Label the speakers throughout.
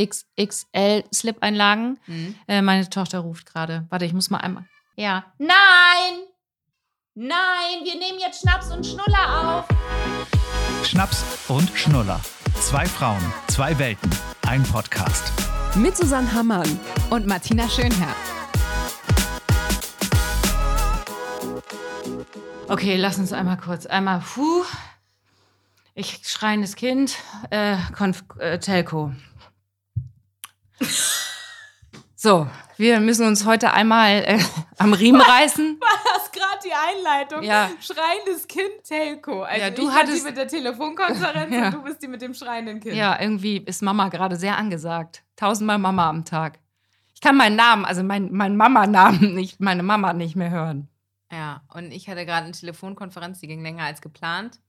Speaker 1: XXXL Slip-Einlagen.
Speaker 2: Mhm.
Speaker 1: Äh, meine Tochter ruft gerade. Warte, ich muss mal einmal. Ja. Nein! Nein, wir nehmen jetzt Schnaps und Schnuller auf.
Speaker 3: Schnaps und Schnuller. Zwei Frauen, zwei Welten, ein Podcast.
Speaker 4: Mit Susanne Hammann.
Speaker 2: Und Martina Schönherr.
Speaker 1: Okay, lass uns einmal kurz. Einmal, puh. Ich schreiendes Kind. Äh, Konf äh, Telco. So, wir müssen uns heute einmal äh, am Riemen reißen.
Speaker 2: Das ist gerade die Einleitung.
Speaker 1: Ja.
Speaker 2: Schreiendes Kind Telco. Also
Speaker 1: Ja, du
Speaker 2: ich war
Speaker 1: hattest-
Speaker 2: die mit der Telefonkonferenz
Speaker 1: Ja.
Speaker 2: und du bist die mit dem schreienden Kind.
Speaker 1: Ja, irgendwie ist Mama gerade sehr angesagt. Tausendmal Mama am Tag. Ich kann meinen Namen, also mein, meinen Mama-Namen nicht, meine Mama nicht mehr hören.
Speaker 2: Ja, und ich hatte gerade eine Telefonkonferenz, die ging länger als geplant.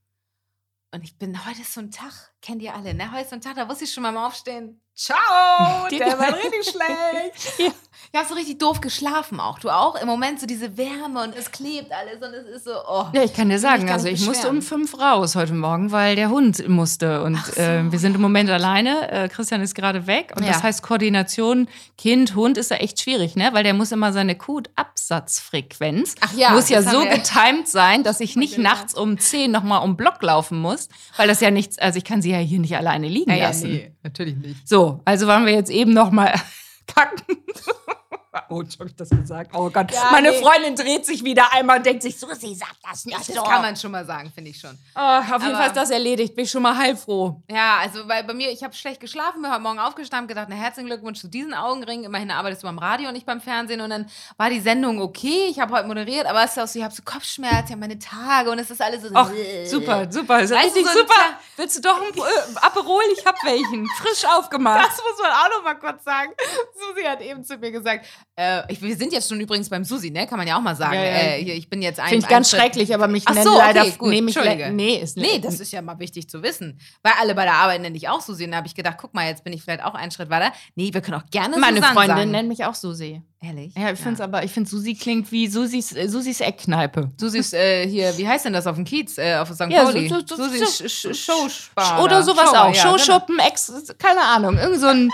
Speaker 2: Und ich bin, heute ist so ein Tag, kennt ihr alle, ne? Heute ist so ein Tag, da wusste ich schon mal mal aufstehen. Ciao! Der war richtig schlecht.
Speaker 1: Ja.
Speaker 2: Ich habe so richtig doof geschlafen auch. Du auch? Im Moment so diese Wärme und es klebt alles und es ist so, oh.
Speaker 1: Ja, ich kann dir sagen,
Speaker 2: gar
Speaker 1: also ich musste um fünf raus heute Morgen, weil der Hund musste. Und
Speaker 2: so,
Speaker 1: äh, wir sind im Moment alleine. Äh, Christian ist gerade weg. Und
Speaker 2: Ja.
Speaker 1: das heißt, Koordination Kind, Hund ist ja echt schwierig, ne? Weil der muss immer seine Kutabsatzfrequenz
Speaker 2: Ach ja,
Speaker 1: muss ja so getimed sein, dass ich nicht nachts um zehn nochmal um Block laufen muss. Weil das ja nichts, also ich kann sie ja hier nicht alleine liegen
Speaker 2: Ja, ja,
Speaker 1: lassen.
Speaker 2: nee, natürlich nicht.
Speaker 1: So, also waren wir jetzt eben nochmal kacken. Oh, jetzt hab ich das gesagt. Oh Gott.
Speaker 2: Ja,
Speaker 1: Meine
Speaker 2: nee.
Speaker 1: Freundin dreht sich wieder einmal und denkt sich, Susi, sag das nicht
Speaker 2: Ja, das
Speaker 1: so.
Speaker 2: kann man schon mal sagen, finde ich schon.
Speaker 1: Ah, auf jeden
Speaker 2: Aber-
Speaker 1: Fall ist das erledigt. Bin ich schon mal heilfroh.
Speaker 2: Ja, also weil bei mir, ich habe schlecht geschlafen, bin heute Morgen aufgestanden, gedacht, na herzlichen Glückwunsch zu diesen Augenringen. Immerhin arbeitest du beim Radio und nicht beim Fernsehen. Und dann war die Sendung okay. Ich habe heute moderiert, aber es ist auch so, ich habe so Kopfschmerzen, ich habe meine Tage und es ist alles so.
Speaker 1: Ach, super, super. Ist ja
Speaker 2: Weißt du,
Speaker 1: richtig
Speaker 2: so
Speaker 1: super. Willst du doch ein äh, Aperol? Ich hab welchen. Frisch aufgemacht.
Speaker 2: Das muss man auch noch mal kurz sagen. Susi hat eben zu mir gesagt, äh, ich, wir sind jetzt schon übrigens beim Susi, ne? Kann man ja auch mal sagen.
Speaker 1: Ja, ja.
Speaker 2: Äh, hier, ich bin jetzt ein.
Speaker 1: Finde ich ganz
Speaker 2: Schritt-
Speaker 1: schrecklich, aber mich
Speaker 2: Ach
Speaker 1: nennen
Speaker 2: so, okay,
Speaker 1: leider.
Speaker 2: gut,
Speaker 1: nee, mich le- nee, ist
Speaker 2: Nee, das ist ja mal wichtig zu wissen. Weil alle bei der Arbeit nenne ich auch Susi. Und da habe ich gedacht, guck mal, jetzt bin ich vielleicht auch einen Schritt weiter. Nee, wir können auch gerne
Speaker 1: Meine
Speaker 2: Susanne
Speaker 1: Freundin
Speaker 2: sagen.
Speaker 1: nennt mich auch Susi.
Speaker 2: Ehrlich?
Speaker 1: Ja, ich finde es aber, ich finde Susi klingt wie Susis, äh, Susis Eckkneipe.
Speaker 2: Susis, äh, hier, wie heißt denn das auf dem Kiez, äh, auf St.
Speaker 1: Ja,
Speaker 2: Pauli?
Speaker 1: so-
Speaker 2: Sch- Sch- Showspar.
Speaker 1: Oder sowas auch.
Speaker 2: ja, genau.
Speaker 1: Showschuppen, Ex, keine Ahnung. Irgend so ein.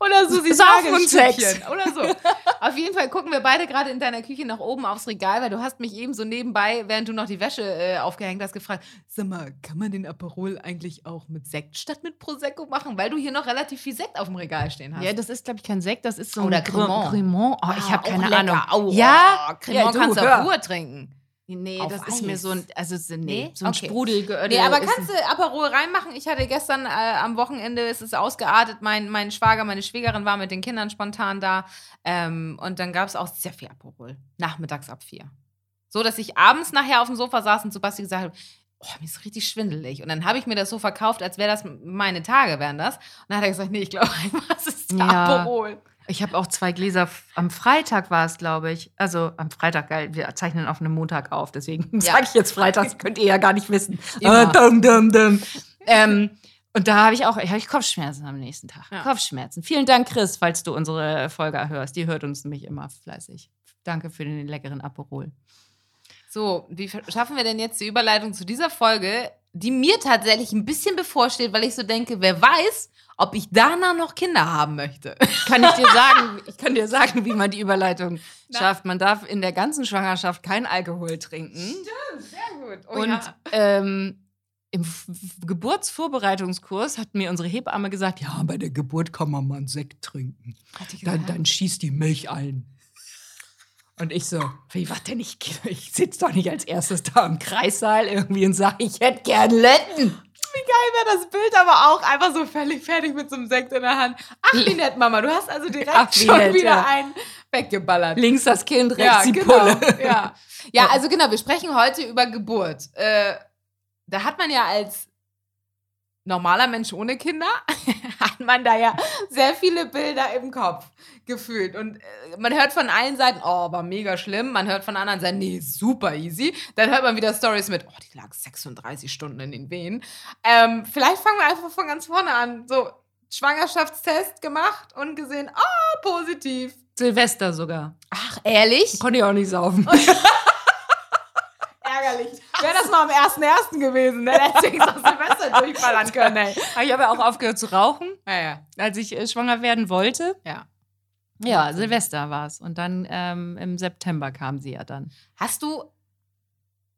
Speaker 2: Oder Susis
Speaker 1: Saufen und
Speaker 2: Nagelstückchen.
Speaker 1: Sex.
Speaker 2: Oder so. Auf jeden Fall gucken wir beide gerade in deiner Küche nach oben aufs Regal, weil du hast mich eben so nebenbei, während du noch die Wäsche äh, aufgehängt hast, gefragt, sag mal, kann man den Aperol eigentlich auch mit Sekt statt mit Prosecco machen? Weil du hier noch relativ viel Sekt auf dem Regal stehen hast.
Speaker 1: Ja, das ist, glaube ich, kein Sekt, das ist so
Speaker 2: Oder
Speaker 1: ein
Speaker 2: Cremant.
Speaker 1: Cremant. Oh, ich
Speaker 2: Ah,
Speaker 1: habe
Speaker 2: auch
Speaker 1: keine. Ahnung.
Speaker 2: Au,
Speaker 1: ja,
Speaker 2: oh, Cremant
Speaker 1: ja,
Speaker 2: kannst du auch pur trinken.
Speaker 1: Nee, das ist mir
Speaker 2: Eis.
Speaker 1: so ein, also so- nee,
Speaker 2: Nee?
Speaker 1: so ein
Speaker 2: Okay.
Speaker 1: Sprudel.
Speaker 2: Nee, aber kannst du Aperol reinmachen? Ich hatte gestern äh, am Wochenende, es ist ausgeartet, mein, mein Schwager, meine Schwägerin war mit den Kindern spontan da. Ähm, und dann gab es auch sehr viel Aperol. Nachmittags ab vier. So, dass ich abends nachher auf dem Sofa saß und zu Basti gesagt habe, oh, mir ist richtig schwindelig. Und dann habe ich mir das so verkauft, als wäre das meine Tage, wären das. Und dann hat er gesagt, nee, ich glaube einfach, es ist
Speaker 1: Ja.
Speaker 2: Aperol.
Speaker 1: Ich habe auch zwei Gläser, am Freitag war es, glaube ich. Also am Freitag, geil, wir zeichnen auf einem Montag auf, deswegen
Speaker 2: Ja.
Speaker 1: sage ich jetzt Freitag, das könnt ihr ja gar nicht wissen. Äh, dum, dum, dum. Ähm, und da habe ich auch hab ich Kopfschmerzen am nächsten Tag.
Speaker 2: Ja.
Speaker 1: Kopfschmerzen. Vielen Dank, Chris, falls du unsere Folge hörst. Die hört uns nämlich immer fleißig. Danke für den leckeren Aperol.
Speaker 2: So, wie schaffen wir denn jetzt die Überleitung zu dieser Folge, die mir tatsächlich ein bisschen bevorsteht, weil ich so denke, wer weiß, ob ich danach noch Kinder haben möchte.
Speaker 1: Kann ich dir sagen, ich kann dir sagen, wie man die Überleitung
Speaker 2: Na.
Speaker 1: schafft. Man darf in der ganzen Schwangerschaft kein Alkohol trinken.
Speaker 2: Sehr gut.
Speaker 1: Und ähm, im Geburtsvorbereitungskurs hat mir unsere Hebamme gesagt, ja, bei der Geburt kann man mal einen Sekt trinken. Dann, dann schießt die Milch ein. Und ich so, wie, was denn? Ich, ich sitze doch nicht als erstes da im Kreissaal irgendwie und sage, ich hätte gern Letten.
Speaker 2: Wie geil wäre das Bild aber auch einfach so völlig fertig mit so einem Sekt in der Hand. Ach, wie nett, Mama. Du hast also direkt
Speaker 1: Ach,
Speaker 2: schon
Speaker 1: nett,
Speaker 2: wieder
Speaker 1: ja.
Speaker 2: einen weggeballert.
Speaker 1: Links das Kind, rechts
Speaker 2: ja,
Speaker 1: die
Speaker 2: genau.
Speaker 1: Pulle.
Speaker 2: Ja. ja, also genau, wir sprechen heute über Geburt. Äh, da hat man ja als normaler Mensch ohne Kinder, hat man da ja sehr viele Bilder im Kopf gefühlt. Und äh, man hört von allen Seiten, oh, war mega schlimm. Man hört von anderen Seiten, nee, super easy. Dann hört man wieder Stories mit, oh, die lag 36 Stunden in den Wehen. Ähm, vielleicht fangen wir einfach von ganz vorne an. So, Schwangerschaftstest gemacht und gesehen, ah, positiv.
Speaker 1: Silvester sogar.
Speaker 2: Ach, ehrlich?
Speaker 1: Konnte ich auch nicht saufen.
Speaker 2: Ärgerlich. Wäre das mal am 1.1. gewesen, ne? dann hätte ich auch Silvester durchballern können, ey.
Speaker 1: Aber ich habe ja auch aufgehört zu rauchen,
Speaker 2: Ja, ja.
Speaker 1: als ich äh, schwanger werden wollte.
Speaker 2: ja.
Speaker 1: Ja, Silvester war es. Und dann ähm, im September kam sie ja dann.
Speaker 2: Hast du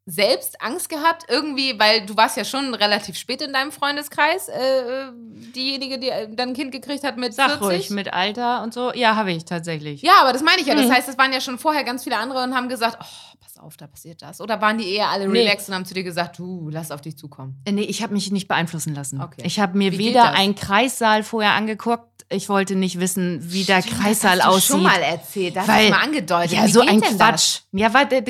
Speaker 2: selbst Angst gehabt, irgendwie, weil du warst ja schon relativ spät in deinem Freundeskreis, äh, diejenige, die äh, dann ein Kind gekriegt hat mit
Speaker 1: Sag
Speaker 2: 40?
Speaker 1: ruhig, mit Alter und so. Ja, habe ich tatsächlich.
Speaker 2: Ja, aber das meine ich ja. Das
Speaker 1: Mhm.
Speaker 2: heißt, es waren ja schon vorher ganz viele andere und haben gesagt, oh, auf, da passiert das. Oder waren die eher alle
Speaker 1: Nee.
Speaker 2: relaxed und haben zu dir gesagt, du, lass auf dich zukommen.
Speaker 1: Äh, Nee, ich habe mich nicht beeinflussen lassen.
Speaker 2: Okay.
Speaker 1: Ich habe mir
Speaker 2: Wie
Speaker 1: weder einen Kreissaal vorher angeguckt. Ich wollte nicht wissen, wie der
Speaker 2: Stimmt,
Speaker 1: Kreissaal
Speaker 2: das hast du
Speaker 1: aussieht.
Speaker 2: schon mal erzählt, das hast
Speaker 1: Weil-
Speaker 2: du mal angedeutet.
Speaker 1: Ja,
Speaker 2: Wie
Speaker 1: so
Speaker 2: geht
Speaker 1: ein
Speaker 2: denn
Speaker 1: Quatsch.
Speaker 2: Das?
Speaker 1: Ja, d-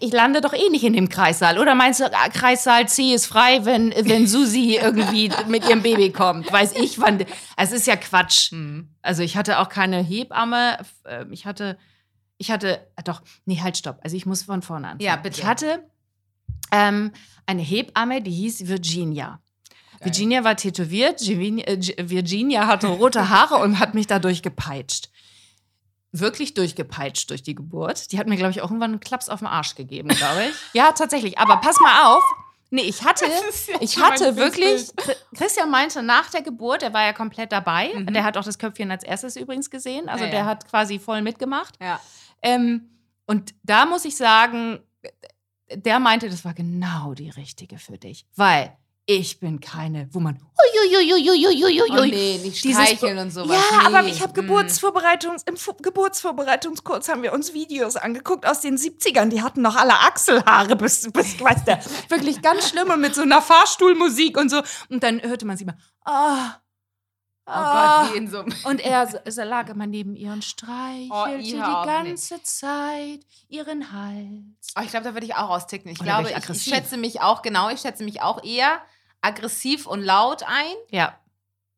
Speaker 1: ich lande doch eh nicht in dem Kreissaal. Oder meinst du, ah, Kreissaal C ist frei, wenn, wenn Susi irgendwie mit ihrem Baby kommt? Weiß ich wann. Es ist ja Quatsch.
Speaker 2: Hm.
Speaker 1: Also ich hatte auch keine Hebamme. Ähm, Ich hatte, ich hatte, ah, doch, nee, halt, stopp. Also ich muss von vorne anfangen.
Speaker 2: Ja, bitte.
Speaker 1: Ich hatte ähm, eine Hebamme, die hieß Virginia. Virginia war tätowiert, äh, Gi- Virginia hatte rote Haare und hat mich dadurch gepeitscht. Wirklich durchgepeitscht durch die Geburt. Die hat mir, glaube ich, auch irgendwann einen Klaps auf den Arsch gegeben, glaube ich. ja, tatsächlich. Aber pass mal auf. Nee, ich hatte, ich hatte wirklich, Christian meinte nach der Geburt, er war ja komplett dabei.
Speaker 2: Mhm.
Speaker 1: Der hat auch das Köpfchen als erstes übrigens gesehen. Also
Speaker 2: Ja,
Speaker 1: der
Speaker 2: ja.
Speaker 1: hat quasi voll mitgemacht.
Speaker 2: Ja.
Speaker 1: Ähm, und da muss ich sagen, der meinte, das war genau die richtige für dich. Weil ich bin keine, wo man.
Speaker 2: Oh nee, nicht streicheln und sowas.
Speaker 1: Ja,
Speaker 2: nee.
Speaker 1: aber ich habe
Speaker 2: Mm.
Speaker 1: Geburtsvorbereitungs im Fu- Geburtsvorbereitungskurs haben wir uns Videos angeguckt aus den 70ern. Die hatten noch alle Achselhaare bis, bis weiß der, wirklich ganz schlimme mit so einer Fahrstuhlmusik und so. Und dann hörte man sie mal. Ah,
Speaker 2: Oh
Speaker 1: ah.
Speaker 2: In so.
Speaker 1: Und er, so- lag immer neben ihr und streichelte
Speaker 2: Oh,
Speaker 1: die
Speaker 2: ihr
Speaker 1: ganze Zeit ihren Hals.
Speaker 2: Oh, ich glaube, da würde ich auch austicken. Ich
Speaker 1: Oder
Speaker 2: glaube,
Speaker 1: ich
Speaker 2: ich, schätze mich auch, genau, ich schätze mich auch eher aggressiv und laut ein.
Speaker 1: Ja.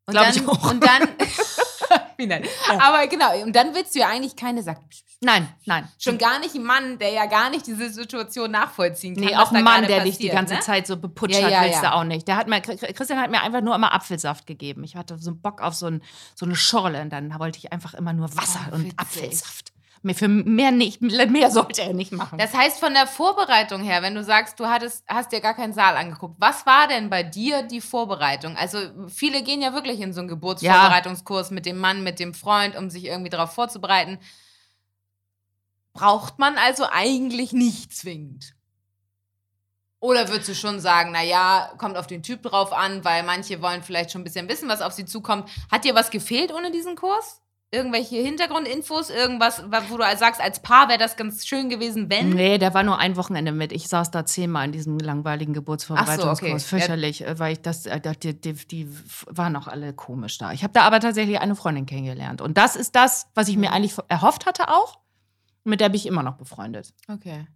Speaker 2: Und dann,
Speaker 1: ich auch.
Speaker 2: Und dann. Wie nett.
Speaker 1: Ja.
Speaker 2: Aber genau, und dann willst du ja eigentlich keine Sack.
Speaker 1: Nein, nein.
Speaker 2: Schon gar nicht ein Mann, der ja gar nicht diese Situation nachvollziehen kann.
Speaker 1: Nee, auch ein Mann, der dich die
Speaker 2: passiert,
Speaker 1: ganze
Speaker 2: ne?
Speaker 1: Zeit so beputscht
Speaker 2: Ja,
Speaker 1: hat,
Speaker 2: ja,
Speaker 1: willst
Speaker 2: ja.
Speaker 1: du auch nicht. Der hat mir, Christian hat mir einfach nur immer Apfelsaft gegeben. Ich hatte so einen Bock auf so, ein, so eine Schorle und dann wollte ich einfach immer nur Wasser
Speaker 2: Oh,
Speaker 1: und. Apfelsaft. Mehr, für mehr nicht, mehr sollte er nicht machen.
Speaker 2: Das heißt, von der Vorbereitung her, wenn du sagst, du hattest, hast dir gar keinen Saal angeguckt, was war denn bei dir die Vorbereitung? Also viele gehen ja wirklich in so einen Geburtsvorbereitungskurs mit dem Mann, mit dem Freund, um sich irgendwie darauf vorzubereiten. Braucht man also eigentlich nicht zwingend. Oder würdest du schon sagen, naja, kommt auf den Typ drauf an, weil manche wollen vielleicht schon ein bisschen wissen, was auf sie zukommt. Hat dir was gefehlt ohne diesen Kurs? Irgendwelche Hintergrundinfos? Irgendwas, wo du sagst, als Paar wäre das ganz schön gewesen, wenn?
Speaker 1: Nee, der war nur ein Wochenende mit. Ich saß da zehnmal in diesem langweiligen Geburtsvorbereitungskurs.
Speaker 2: So, okay.
Speaker 1: Fürchterlich, äh, weil ich das, äh, die, die, die waren auch alle komisch da. Ich habe da aber tatsächlich eine Freundin kennengelernt. Und das ist das, was ich mir eigentlich erhofft hatte auch. Mit der bin ich immer noch befreundet.
Speaker 2: Okay.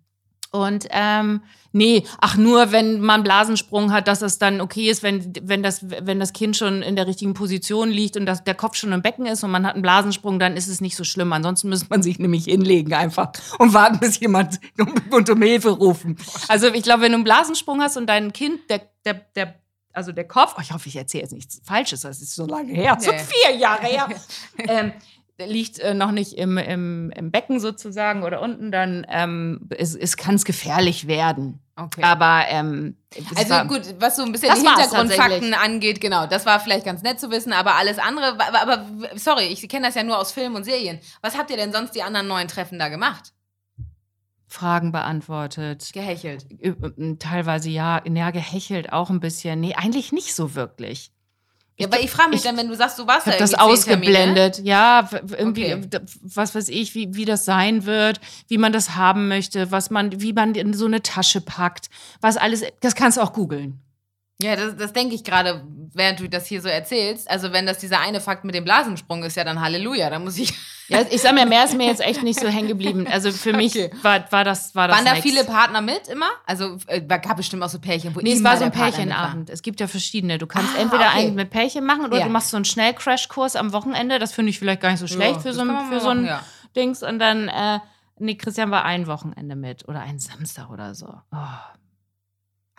Speaker 1: Und ähm, nee, ach nur, wenn man Blasensprung hat, dass es dann okay ist, wenn, wenn, das, wenn das Kind schon in der richtigen Position liegt und das, der Kopf schon im Becken ist und man hat einen Blasensprung, dann ist es nicht so schlimm. Ansonsten müsste man sich nämlich hinlegen einfach und warten, bis jemand und um Hilfe rufen. Also ich glaube, wenn du einen Blasensprung hast und dein Kind, der, der, der also der Kopf, oh, ich hoffe, ich erzähle jetzt nichts Falsches, das ist so lange her, so
Speaker 2: Nee.
Speaker 1: vier Jahre her, ähm, liegt äh, noch nicht im, im, im Becken sozusagen oder unten, dann ähm, es, es kann es gefährlich werden.
Speaker 2: Okay.
Speaker 1: Aber ähm,
Speaker 2: also
Speaker 1: war-
Speaker 2: gut, was so ein bisschen die Hintergrundfakten angeht, genau, das war vielleicht ganz nett zu wissen, aber alles andere, aber, aber sorry, ich kenne das ja nur aus Filmen und Serien. Was habt ihr denn sonst die anderen neuen Treffen da gemacht?
Speaker 1: Fragen beantwortet.
Speaker 2: Gehechelt.
Speaker 1: Ü- äh, Teilweise ja, ja, gehechelt auch ein bisschen. Nee, eigentlich nicht so wirklich.
Speaker 2: Ja, aber ich frage mich
Speaker 1: ich-
Speaker 2: dann, wenn du sagst, du warst
Speaker 1: Ich
Speaker 2: da
Speaker 1: das
Speaker 2: zehn Termine.
Speaker 1: ausgeblendet. Ja, irgendwie,
Speaker 2: Okay.
Speaker 1: was weiß ich, wie, wie das sein wird, wie man das haben möchte, was man, wie man in so eine Tasche packt, was alles, das kannst du auch googeln.
Speaker 2: Ja, das, das denke ich gerade, während du das hier so erzählst. Also wenn das dieser eine Fakt mit dem Blasensprung ist, ja dann Halleluja, da muss ich...
Speaker 1: Ja, ich sag mir, mehr ist mir jetzt echt nicht so hängen geblieben. Also für mich
Speaker 2: Okay.
Speaker 1: war, war das, war das
Speaker 2: Waren da
Speaker 1: nix.
Speaker 2: viele Partner mit immer? Also äh, gab bestimmt auch so Pärchen, wo
Speaker 1: Nee, es war so ein. Pärchenabend. Es gibt ja verschiedene. Du kannst
Speaker 2: Ah,
Speaker 1: entweder
Speaker 2: okay.
Speaker 1: einen mit Pärchen machen oder
Speaker 2: Ja.
Speaker 1: du machst so einen Schnellcrashkurs am Wochenende. Das finde ich vielleicht gar nicht so schlecht
Speaker 2: Ja,
Speaker 1: für so für so ein
Speaker 2: ja.
Speaker 1: Dings. Und dann, äh, nee, Christian war ein Wochenende mit oder einen Samstag oder so. Oh.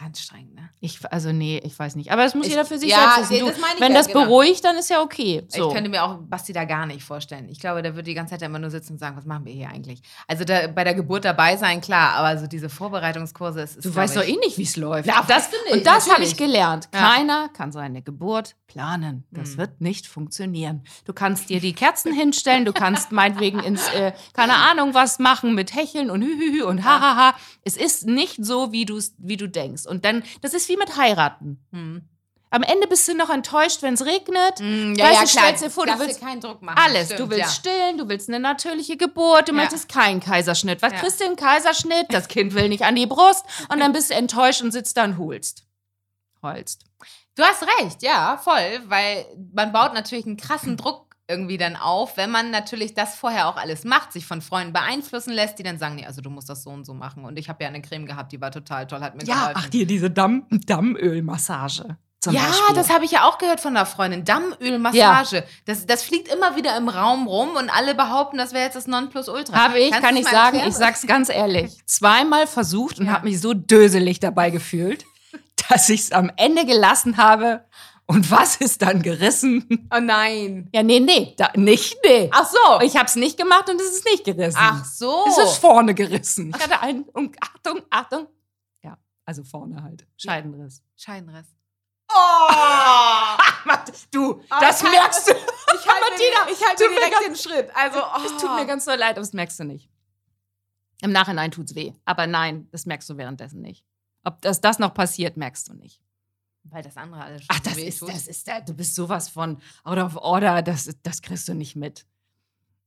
Speaker 2: Anstrengend, ne?
Speaker 1: Ich, also nee, ich weiß nicht. Aber das muss
Speaker 2: Ich-
Speaker 1: jeder für sich
Speaker 2: ja,
Speaker 1: selbst wissen. Du,
Speaker 2: das ich
Speaker 1: wenn
Speaker 2: ja,
Speaker 1: das
Speaker 2: genau.
Speaker 1: beruhigt, dann ist ja okay. So.
Speaker 2: Ich könnte mir auch Basti da gar nicht vorstellen. Ich glaube, der würde die ganze Zeit immer nur sitzen und sagen, was machen wir hier eigentlich? Also da, bei der Geburt dabei sein, klar, aber so diese Vorbereitungskurse, es ist
Speaker 1: Du weißt doch
Speaker 2: ich,
Speaker 1: eh nicht, wie es läuft.
Speaker 2: Ja,
Speaker 1: das,
Speaker 2: du nicht,
Speaker 1: und das habe ich gelernt. Keiner kann seine Geburt planen. Das
Speaker 2: Hm.
Speaker 1: wird nicht funktionieren. Du kannst dir die Kerzen hinstellen, du kannst meinetwegen ins, äh, keine Ahnung, was machen mit Hecheln und Hühühü und Hahaha. Es ist nicht so, wie, wie du denkst. Und dann, das ist wie mit heiraten.
Speaker 2: Hm.
Speaker 1: Am Ende bist du noch enttäuscht, wenn es regnet.
Speaker 2: Mm,
Speaker 1: Weißt du, stellst dir vor, du
Speaker 2: darfst
Speaker 1: willst
Speaker 2: keinen Druck machen.
Speaker 1: Alles.
Speaker 2: Stimmt,
Speaker 1: du willst
Speaker 2: ja.
Speaker 1: stillen, du willst eine natürliche Geburt, du
Speaker 2: Ja.
Speaker 1: möchtest keinen Kaiserschnitt. Was
Speaker 2: Ja.
Speaker 1: kriegst du einen Kaiserschnitt? Das Kind will nicht an die Brust und dann bist du enttäuscht und sitzt da und hulst. Heulst.
Speaker 2: Du hast recht, ja, voll, weil man baut natürlich einen krassen Druck irgendwie dann auf, wenn man natürlich das vorher auch alles macht, sich von Freunden beeinflussen lässt, die dann sagen, nee, also du musst das so und so machen. Und ich habe ja eine Creme gehabt, die war total toll, hat mir geholfen.
Speaker 1: hier diese Damm Dammölmassage. Zum
Speaker 2: ja,
Speaker 1: Beispiel.
Speaker 2: das habe ich ja auch gehört von einer Freundin. Dammölmassage. Das, das fliegt immer wieder im Raum rum und alle behaupten, das wäre jetzt das Nonplusultra.
Speaker 1: Habe ich,
Speaker 2: Kannst
Speaker 1: kann ich sagen,
Speaker 2: erklären?
Speaker 1: ich sag's ganz ehrlich, zweimal versucht und
Speaker 2: Ja.
Speaker 1: habe mich so döselig dabei gefühlt, dass ich es am Ende gelassen habe. Und was ist dann gerissen?
Speaker 2: Oh nein.
Speaker 1: Ja, nee, nee, da, nicht, nee.
Speaker 2: Ach so.
Speaker 1: Ich habe es nicht gemacht und es ist nicht gerissen.
Speaker 2: Ach so.
Speaker 1: Es ist vorne gerissen. Ich hatte einen, und Achtung, Achtung. Ja, also vorne halt. Scheidenriss.
Speaker 2: Scheinriss.
Speaker 1: Oh! du, das
Speaker 2: ich halte-
Speaker 1: merkst du.
Speaker 2: Ich halte
Speaker 1: Martina,
Speaker 2: mir, ich halte direkt
Speaker 1: ganz-
Speaker 2: den Schritt. Also, oh.
Speaker 1: Es tut mir ganz so leid, aber das merkst du nicht. Im Nachhinein tut's weh. Aber nein, das merkst du währenddessen nicht. Ob das, das noch passiert, merkst du nicht.
Speaker 2: Weil das andere alles schon
Speaker 1: Ach, das ist, das ist, da- du bist sowas von out of order, das, das kriegst du nicht mit.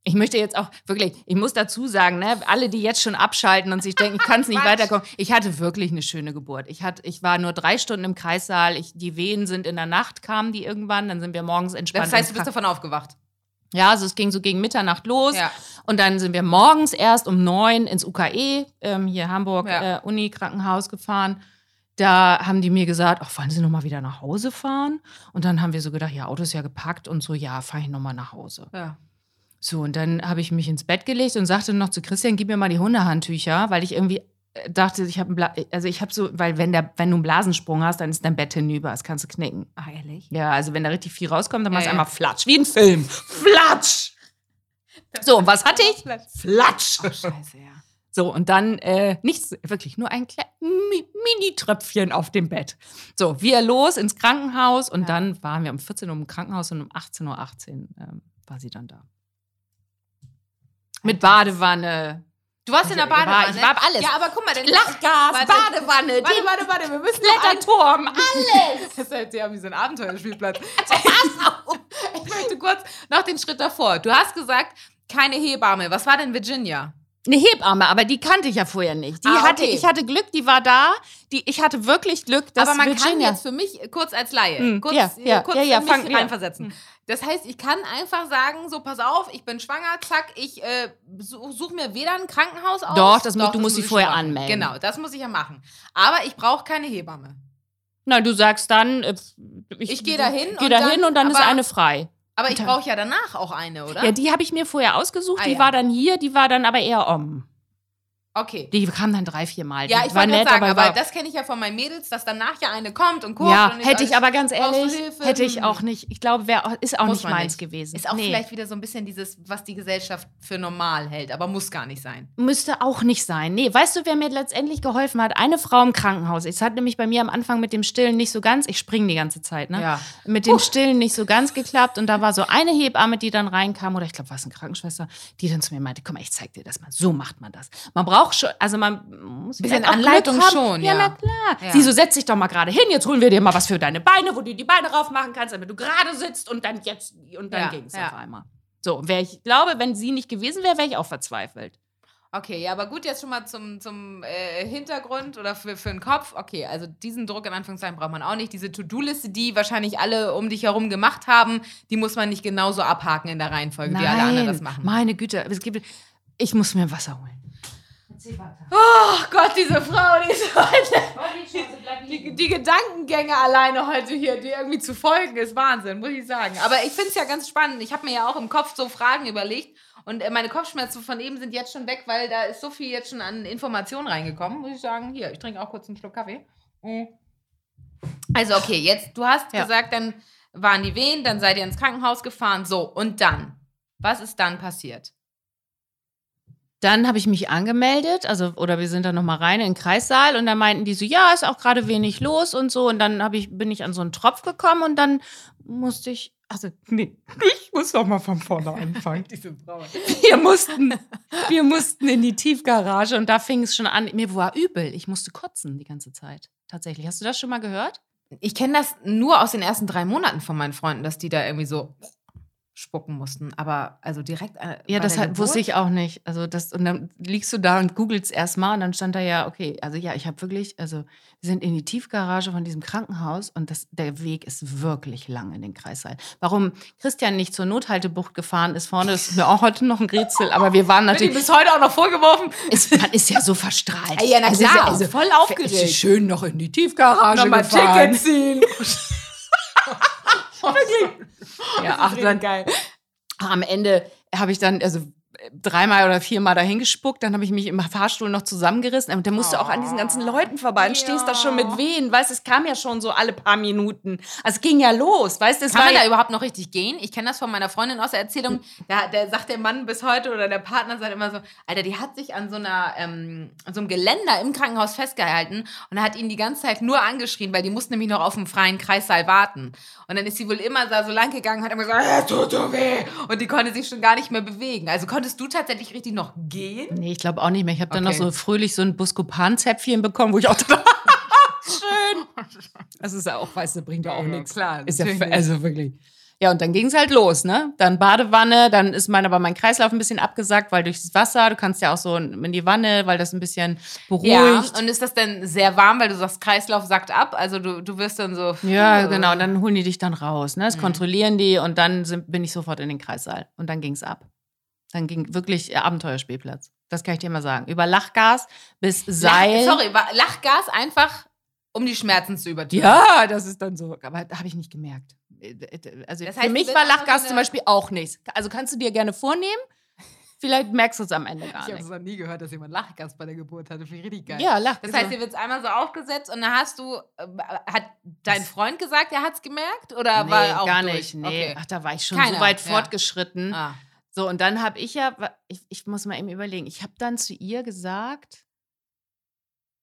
Speaker 1: Ich möchte jetzt auch wirklich, ich muss dazu sagen, ne, alle, die jetzt schon abschalten und sich denken, ich kann es nicht weiterkommen. Ich hatte wirklich eine schöne Geburt. Ich, hatte, ich war nur drei Stunden im Kreissaal. Ich, die Wehen sind in der Nacht, kamen die irgendwann. Dann sind wir morgens entspannt.
Speaker 2: Das heißt, du bist davon aufgewacht.
Speaker 1: Ja, also es ging so gegen Mitternacht los.
Speaker 2: Ja.
Speaker 1: Und dann sind wir morgens erst um neun ins UKE, ähm, hier Hamburg,
Speaker 2: Ja.
Speaker 1: äh, Uni-Krankenhaus gefahren. Da haben die mir gesagt, ach, wollen Sie noch mal wieder nach Hause fahren? Und dann haben wir so gedacht, ja, Auto ist ja gepackt und so, ja, fahre ich noch mal nach Hause.
Speaker 2: Ja.
Speaker 1: So, und dann habe ich mich ins Bett gelegt und sagte noch zu Christian, gib mir mal die Hundehandtücher, weil ich irgendwie äh, dachte, ich habe Bla also ich habe so, weil wenn der, wenn du einen Blasensprung hast, dann ist dein Bett hinüber, das kannst du knicken.
Speaker 2: Ach, ehrlich?
Speaker 1: Ja, also wenn da richtig viel rauskommt, dann machst du
Speaker 2: ja.
Speaker 1: einmal Flatsch, wie ein Film. Flatsch! So, und was hatte ich? Flatsch!
Speaker 2: Oh, scheiße, ja.
Speaker 1: So, und dann äh, nichts, wirklich nur ein kleines Mini-Tröpfchen auf dem Bett. So, wir los ins Krankenhaus und
Speaker 2: Ja.
Speaker 1: dann waren wir um 14 Uhr im Krankenhaus und um 18.18 Uhr ähm, war sie dann da. Mit Badewanne.
Speaker 2: Du warst in der
Speaker 1: war-
Speaker 2: Badewanne.
Speaker 1: ich war alles.
Speaker 2: Ja, aber guck mal, dann
Speaker 1: Lachgas,
Speaker 2: Warte.
Speaker 1: Badewanne,
Speaker 2: Warte, warte, warte, wir müssen
Speaker 1: Blätterturm, alles.
Speaker 2: Das ist halt ja wie so ein Abenteuerspielplatz. ich möchte kurz noch den Schritt davor. Du hast gesagt, keine Hebamme. Was war denn Virginia?
Speaker 1: Eine Hebamme, aber die kannte ich ja vorher nicht. Die
Speaker 2: Ah,
Speaker 1: hatte,
Speaker 2: okay.
Speaker 1: ich hatte Glück, die war da. Die, ich hatte wirklich Glück, dass
Speaker 2: Aber man kann
Speaker 1: Virginia.
Speaker 2: jetzt für mich kurz als Laie,
Speaker 1: Hm,
Speaker 2: kurz,
Speaker 1: ja, ja,
Speaker 2: äh, kurz
Speaker 1: ja, ja,
Speaker 2: mich
Speaker 1: fang- ja.
Speaker 2: reinversetzen. Das heißt, ich kann einfach sagen, so pass auf, ich bin schwanger, zack, ich äh, suche such mir weder ein Krankenhaus aus.
Speaker 1: Doch, das mu- du musst
Speaker 2: muss
Speaker 1: sie
Speaker 2: ich
Speaker 1: vorher
Speaker 2: machen.
Speaker 1: anmelden.
Speaker 2: Genau, das muss ich ja machen. Aber ich brauche keine Hebamme.
Speaker 1: Nein, du sagst dann, äh,
Speaker 2: Ich geh dahin
Speaker 1: Geh
Speaker 2: und
Speaker 1: dahin
Speaker 2: dann-
Speaker 1: und dann ist eine frei.
Speaker 2: Aber ich brauche ja danach auch eine, oder?
Speaker 1: Ja, die habe ich mir vorher ausgesucht.
Speaker 2: Ah,
Speaker 1: die
Speaker 2: ja.
Speaker 1: war dann hier, die war dann aber eher om.
Speaker 2: Okay.
Speaker 1: Die kam dann drei, vier Mal.
Speaker 2: Ja, ich
Speaker 1: war nett,
Speaker 2: sagen,
Speaker 1: aber,
Speaker 2: aber das kenne ich ja von meinen Mädels, dass danach ja eine kommt und guckt.
Speaker 1: ja,
Speaker 2: und
Speaker 1: hätte ich aber ganz ehrlich, hätte ich
Speaker 2: Hm.
Speaker 1: auch nicht. Ich glaube, wär, ist auch
Speaker 2: Muss
Speaker 1: nicht meins
Speaker 2: nicht.
Speaker 1: gewesen.
Speaker 2: Ist auch
Speaker 1: Nee.
Speaker 2: vielleicht wieder so ein bisschen dieses, was die Gesellschaft für normal hält, aber muss gar nicht sein.
Speaker 1: Müsste auch nicht sein. Nee, weißt du, wer mir letztendlich geholfen hat? Eine Frau im Krankenhaus. Es hat nämlich bei mir am Anfang mit dem Stillen nicht so ganz, ich springe die ganze Zeit, ne?
Speaker 2: Ja.
Speaker 1: Mit dem Stillen nicht so ganz geklappt. Und da war so eine Hebamme, die dann reinkam, oder ich glaube, war es eine Krankenschwester, die dann zu mir meinte, mal, ich zeig dir das mal. So macht man das. Man braucht schon, also man muss
Speaker 2: Bisschen
Speaker 1: auch
Speaker 2: Anleitung schon,
Speaker 1: ja.
Speaker 2: ja.
Speaker 1: na klar.
Speaker 2: Ja.
Speaker 1: Sie so, setz dich doch mal gerade hin, jetzt holen wir dir mal was für deine Beine, wo du die Beine rauf machen kannst, damit du gerade sitzt und dann jetzt, und dann
Speaker 2: Ja,
Speaker 1: ging es
Speaker 2: ja.
Speaker 1: auf einmal. So, wär ich glaube, wenn sie nicht gewesen wäre, wäre ich auch verzweifelt.
Speaker 2: Okay, ja, aber gut, jetzt schon mal zum, zum äh, Hintergrund oder für, für den Kopf. Okay, also diesen Druck in Anführungszeichen braucht man auch nicht. Diese To-Do-Liste, die wahrscheinlich alle um dich herum gemacht haben, die muss man nicht genauso abhaken in der Reihenfolge, wie alle anderen das machen.
Speaker 1: Meine Güte, es gibt, ich muss mir Wasser holen.
Speaker 2: Oh Gott, diese Frau, die ist heute. Die, die Gedankengänge alleine heute hier, die irgendwie zu folgen, ist Wahnsinn, muss ich sagen. Aber ich finde es ja ganz spannend. Ich habe mir ja auch im Kopf so Fragen überlegt und äh, meine Kopfschmerzen von eben sind jetzt schon weg, weil da ist so viel jetzt schon an Informationen reingekommen, muss ich sagen. Hier, ich trinke auch kurz einen Schluck Kaffee. Also, okay, jetzt, du hast
Speaker 1: Ja.
Speaker 2: gesagt, dann waren die Wehen, dann seid ihr ins Krankenhaus gefahren. So, und dann? Was ist dann passiert?
Speaker 1: Dann habe ich mich angemeldet, also oder wir sind dann noch mal rein in den Kreissaal und dann meinten die so, ja, ist auch gerade wenig los und so und dann habe ich bin ich an so einen Tropf gekommen und dann musste ich also nee, ich muss doch mal von vorne anfangen.
Speaker 2: Diese.
Speaker 1: Wir mussten wir mussten in die Tiefgarage und da fing es schon an, mir war übel, ich musste kotzen die ganze Zeit. Tatsächlich. Hast du das schon mal gehört?
Speaker 2: Ich kenne das nur aus den ersten drei Monaten von meinen Freunden, dass die da irgendwie so spucken mussten. Aber also direkt. Äh,
Speaker 1: Ja, das halt, wusste ich auch nicht. Also das, und dann liegst du da und googelst erstmal und dann stand da ja, okay, also ja, ich habe wirklich, also wir sind in die Tiefgarage von diesem Krankenhaus und das, der Weg ist wirklich lang in den Kreissaal. Warum Christian nicht zur Nothaltebucht gefahren ist vorne, ist mir auch heute noch ein Rätsel, aber wir waren
Speaker 2: Wird ihm
Speaker 1: natürlich,
Speaker 2: bis heute auch noch vorgeworfen.
Speaker 1: ist, man ist ja so verstrahlt.
Speaker 2: Ja, na
Speaker 1: Also,
Speaker 2: klar,
Speaker 1: also,
Speaker 2: voll aufgeregt.
Speaker 1: ist schön noch in die Tiefgarage
Speaker 2: Nochmal
Speaker 1: gefahren.
Speaker 2: Ticket ziehen.
Speaker 1: Ja, ach, dann,
Speaker 2: geil.
Speaker 1: am Ende habe ich dann, also dreimal oder viermal dahin gespuckt, dann habe ich mich im Fahrstuhl noch zusammengerissen. Und der musste auch an diesen ganzen Leuten vorbei. Und stehst da schon mit Wehen, weißt es kam ja schon so alle paar Minuten. Also es ging ja los, weißt du, es
Speaker 2: Kann
Speaker 1: war
Speaker 2: man da
Speaker 1: ja,
Speaker 2: überhaupt noch richtig gehen? Ich kenne das von meiner Freundin aus der Erzählung. Da, der sagt der Mann bis heute oder der Partner sagt immer so, Alter, die hat sich an so einer ähm, an so einem Geländer im Krankenhaus festgehalten und hat ihn die ganze Zeit nur angeschrien, weil die mussten nämlich noch auf dem freien Kreissaal warten. Und dann ist sie wohl immer da so lang gegangen, hat immer gesagt, es tut so weh. Und die konnte sich schon gar nicht mehr bewegen. Also konntest du tatsächlich richtig noch gehen?
Speaker 1: Nee, ich glaube auch nicht mehr. Ich habe dann
Speaker 2: Okay.
Speaker 1: noch so fröhlich so ein Buscopan-Zäpfchen bekommen, wo ich auch dachte, schön. Das ist ja auch, weißt du, bringt ja auch
Speaker 2: Ja,
Speaker 1: nichts.
Speaker 2: klar,
Speaker 1: Ist ja, also wirklich. Ja, und dann ging es halt los, ne? Dann Badewanne, dann ist mein, aber mein Kreislauf ein bisschen abgesackt, weil durchs Wasser, du kannst ja auch so in die Wanne, weil das ein bisschen
Speaker 2: Ja.
Speaker 1: beruhigt.
Speaker 2: Und ist das denn sehr warm, weil du sagst, Kreislauf sackt ab? Also du, du wirst dann so.
Speaker 1: Ja, genau. Dann holen die dich dann raus. Ne?
Speaker 2: Mhm.
Speaker 1: Das kontrollieren die und dann sind, bin ich sofort in den Kreissaal. Und dann ging es ab. Dann ging wirklich äh, Abenteuerspielplatz. Das kann ich dir mal sagen. Über Lachgas bis Seil.
Speaker 2: Lach, sorry, war Lachgas einfach, um die Schmerzen zu übertönen.
Speaker 1: Ja, das ist dann so. Aber da habe ich nicht gemerkt. Also
Speaker 2: Das
Speaker 1: für
Speaker 2: heißt,
Speaker 1: mich
Speaker 2: du
Speaker 1: war Lachgas zum Beispiel auch nichts. Also kannst du dir gerne vornehmen. Vielleicht merkst du es am Ende gar
Speaker 2: Ich habe
Speaker 1: nicht.
Speaker 2: noch nie gehört, dass jemand Lachgas bei der Geburt hatte. Finde ich richtig geil.
Speaker 1: Ja, Lach.
Speaker 2: Das heißt, dir wird es einmal so aufgesetzt und dann hast du, äh, hat dein Freund gesagt, er hat es gemerkt? Oder
Speaker 1: nee,
Speaker 2: war auch
Speaker 1: gar
Speaker 2: durch?
Speaker 1: nicht. Nee,
Speaker 2: Okay.
Speaker 1: ach, da war ich schon
Speaker 2: Keiner,
Speaker 1: so weit
Speaker 2: ja.
Speaker 1: fortgeschritten.
Speaker 2: Ah.
Speaker 1: So, und dann habe ich ja, ich, ich muss mal eben überlegen, ich habe dann zu ihr gesagt,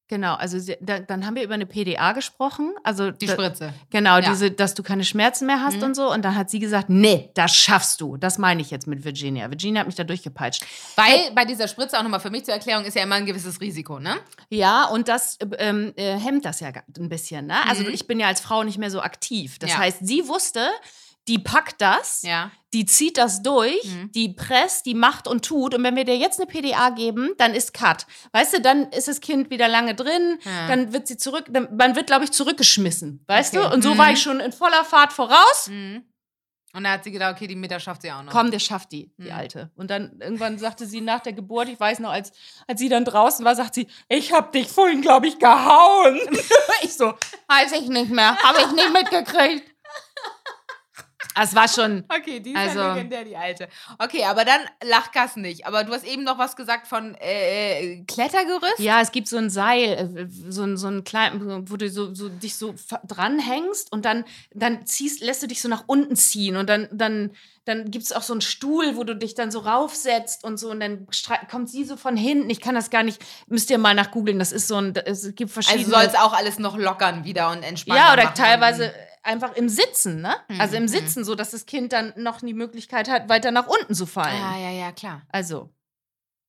Speaker 1: genau, also sie, da, dann haben wir über eine PDA gesprochen, also
Speaker 2: Die
Speaker 1: da,
Speaker 2: Spritze.
Speaker 1: Genau,
Speaker 2: Ja.
Speaker 1: diese, dass du keine Schmerzen mehr hast
Speaker 2: Mhm.
Speaker 1: und so. Und dann hat sie gesagt, nee, das schaffst du. Das meine ich jetzt mit Virginia. Virginia hat mich da durchgepeitscht.
Speaker 2: Weil bei dieser Spritze auch nochmal für mich zur Erklärung ist ja immer ein gewisses Risiko, ne?
Speaker 1: Ja, und das äh, ähm, äh, hemmt das ja ein bisschen. Ne? Also
Speaker 2: Mhm.
Speaker 1: ich bin ja als Frau nicht mehr so aktiv. Das
Speaker 2: Ja.
Speaker 1: heißt, sie wusste, die packt das,
Speaker 2: Ja.
Speaker 1: die zieht das durch,
Speaker 2: Mhm.
Speaker 1: die presst, die macht und tut. Und wenn wir dir jetzt eine PDA geben, dann ist Cut. Weißt du, dann ist das Kind wieder lange drin,
Speaker 2: Ja.
Speaker 1: dann wird sie zurück, dann, man wird, glaube ich, zurückgeschmissen. Weißt
Speaker 2: Okay.
Speaker 1: du? Und so
Speaker 2: Mhm.
Speaker 1: war ich schon in voller Fahrt voraus.
Speaker 2: Mhm. Und da hat sie gedacht, okay, die Meter schafft sie auch noch.
Speaker 1: Komm, der schafft die, die
Speaker 2: Mhm.
Speaker 1: Alte. Und dann irgendwann sagte sie nach der Geburt, ich weiß noch, als, als sie dann draußen war, sagt sie, ich hab dich vorhin, glaube ich, gehauen. ich so, weiß ich nicht mehr, habe ich nicht mitgekriegt. Es war schon,
Speaker 2: Okay, die ist
Speaker 1: Also-
Speaker 2: ja legendär, die alte. Okay, aber dann Lachgas nicht. Aber du hast eben noch was gesagt von äh, Klettergerüst?
Speaker 1: ja, es gibt so ein Seil, äh, so ein, so ein klein, wo du so, so dich so dranhängst und dann, dann ziehst, lässt du dich so nach unten ziehen und dann, dann, dann gibt es auch so einen Stuhl, wo du dich dann so raufsetzt und so und dann kommt sie so von hinten. Ich kann das gar nicht, müsst ihr mal nachgoogeln. Das ist so ein, es gibt verschiedene.
Speaker 2: Also soll es auch alles noch lockern wieder und entspannen.
Speaker 1: Ja, oder teilweise einfach im Sitzen, ne?
Speaker 2: Mhm,
Speaker 1: Also im
Speaker 2: mhm.
Speaker 1: Sitzen, so dass das Kind dann noch die Möglichkeit hat, weiter nach unten zu fallen.
Speaker 2: Ja, ja, ja, klar.
Speaker 1: Also,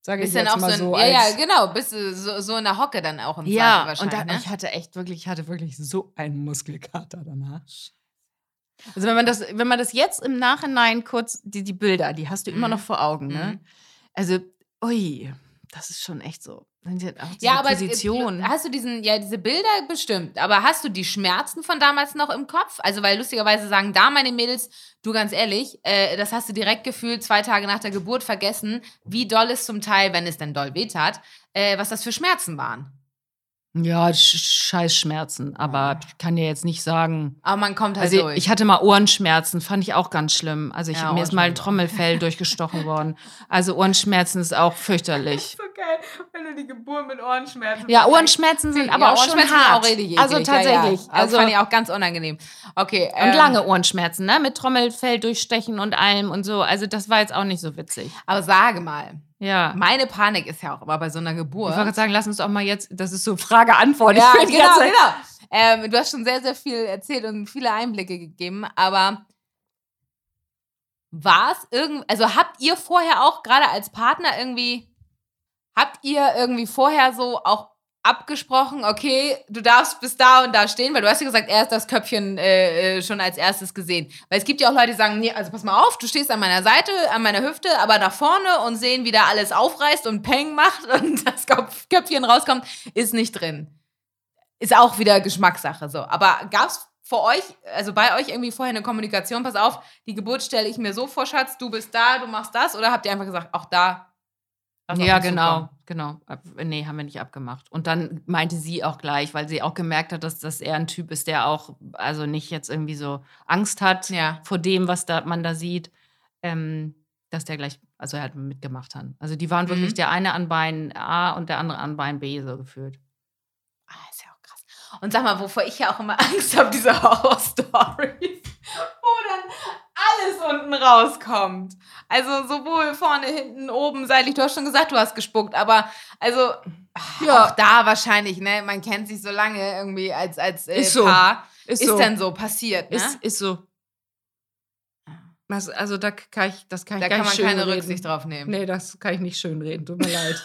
Speaker 1: sage ich jetzt
Speaker 2: auch
Speaker 1: mal
Speaker 2: so,
Speaker 1: so.
Speaker 2: ein, ja, ja,
Speaker 1: als,
Speaker 2: genau. Bist du so, so in der Hocke dann auch im
Speaker 1: ja,
Speaker 2: Zweifel
Speaker 1: und dann,
Speaker 2: wahrscheinlich,
Speaker 1: ich
Speaker 2: ne?
Speaker 1: hatte echt wirklich, ich hatte wirklich so einen Muskelkater danach. Also wenn man das, wenn man das jetzt im Nachhinein kurz, die, die Bilder, die hast du immer
Speaker 2: Mhm.
Speaker 1: noch vor Augen, ne?
Speaker 2: Mhm.
Speaker 1: Also, ui, das ist schon echt so.
Speaker 2: Ja, aber
Speaker 1: Position.
Speaker 2: äh, hast du diesen, ja, diese Bilder bestimmt, aber hast du die Schmerzen von damals noch im Kopf? Also, weil lustigerweise sagen da meine Mädels, du ganz ehrlich, äh, das hast du direkt gefühlt, zwei Tage nach der Geburt vergessen, wie doll es zum Teil, wenn es denn doll wehtat, äh, was das für Schmerzen waren.
Speaker 1: Ja, Sch- Scheißschmerzen, aber ich kann dir jetzt nicht sagen.
Speaker 2: Aber man kommt halt
Speaker 1: Also
Speaker 2: durch.
Speaker 1: ich hatte mal Ohrenschmerzen, fand ich auch ganz schlimm. Also ich,
Speaker 2: Ja,
Speaker 1: mir ist mal ein. Trommelfell durchgestochen worden. Also Ohrenschmerzen ist auch fürchterlich.
Speaker 2: so geil, wenn du die Geburt mit Ohrenschmerzen.
Speaker 1: Ja, Ohrenschmerzen sind aber
Speaker 2: ja,
Speaker 1: auch schon hart.
Speaker 2: auch
Speaker 1: also tatsächlich.
Speaker 2: Ja. Also fand ich auch ganz unangenehm. Okay.
Speaker 1: und
Speaker 2: ähm,
Speaker 1: lange Ohrenschmerzen, ne? Mit Trommelfell durchstechen und allem und so. Also das war jetzt auch nicht so witzig.
Speaker 2: Aber sage mal,
Speaker 1: Ja.
Speaker 2: meine Panik ist ja auch immer bei so einer
Speaker 1: Ich
Speaker 2: Geburt.
Speaker 1: wollte gerade sagen, lass uns auch mal jetzt, das ist so Frage-Antwort.
Speaker 2: ja,
Speaker 1: Ich
Speaker 2: genau, genau. Ähm, du hast schon sehr, sehr viel erzählt und viele Einblicke gegeben, aber war es irgendwie, also habt ihr vorher auch, gerade als Partner irgendwie, habt ihr irgendwie vorher so auch abgesprochen, okay, du darfst bis da und da stehen, weil du hast ja gesagt, er ist das Köpfchen äh, äh, schon als erstes gesehen. Weil es gibt ja auch Leute, die sagen, nee, also pass mal auf, du stehst an meiner Seite, an meiner Hüfte, aber nach vorne und sehen, wie da alles aufreißt und Peng macht und das Köpfchen rauskommt, ist nicht drin. Ist auch wieder Geschmackssache so. Aber gab es vor euch, also bei euch irgendwie vorher eine Kommunikation, pass auf, die Geburt stelle ich mir so vor, Schatz, du bist da, du machst das, oder habt ihr einfach gesagt, auch da? Auf
Speaker 1: Ja, genau,
Speaker 2: zukommen?
Speaker 1: genau. Nee, haben wir nicht abgemacht. Und dann meinte sie auch gleich, weil sie auch gemerkt hat, dass, dass er ein Typ ist, der auch, also nicht jetzt irgendwie so Angst hat
Speaker 2: Ja.
Speaker 1: vor dem, was da, man da sieht, ähm, dass der gleich, also er hat mitgemacht hat. Also die waren wirklich
Speaker 2: Mhm.
Speaker 1: der eine an Bein A und der andere an Bein B so gefühlt.
Speaker 2: Ah, ist ja auch krass. Und sag mal, wovor ich ja auch immer Angst habe, diese Horror-Stories, wo dann alles unten rauskommt. Also sowohl vorne, hinten, oben, seitlich. Du hast schon gesagt, du hast gespuckt, aber also
Speaker 1: Ja.
Speaker 2: auch da wahrscheinlich, ne? Man kennt sich so lange irgendwie als, als äh,
Speaker 1: Ist so.
Speaker 2: Paar.
Speaker 1: Ist,
Speaker 2: Ist,
Speaker 1: so.
Speaker 2: dann so passiert, ne?
Speaker 1: Ist, ist so. Das, also da kann ich, das kann ich
Speaker 2: da
Speaker 1: gar
Speaker 2: kann
Speaker 1: nicht
Speaker 2: man keine
Speaker 1: reden.
Speaker 2: Rücksicht drauf nehmen.
Speaker 1: Nee, das kann ich nicht schön reden. Tut mir leid.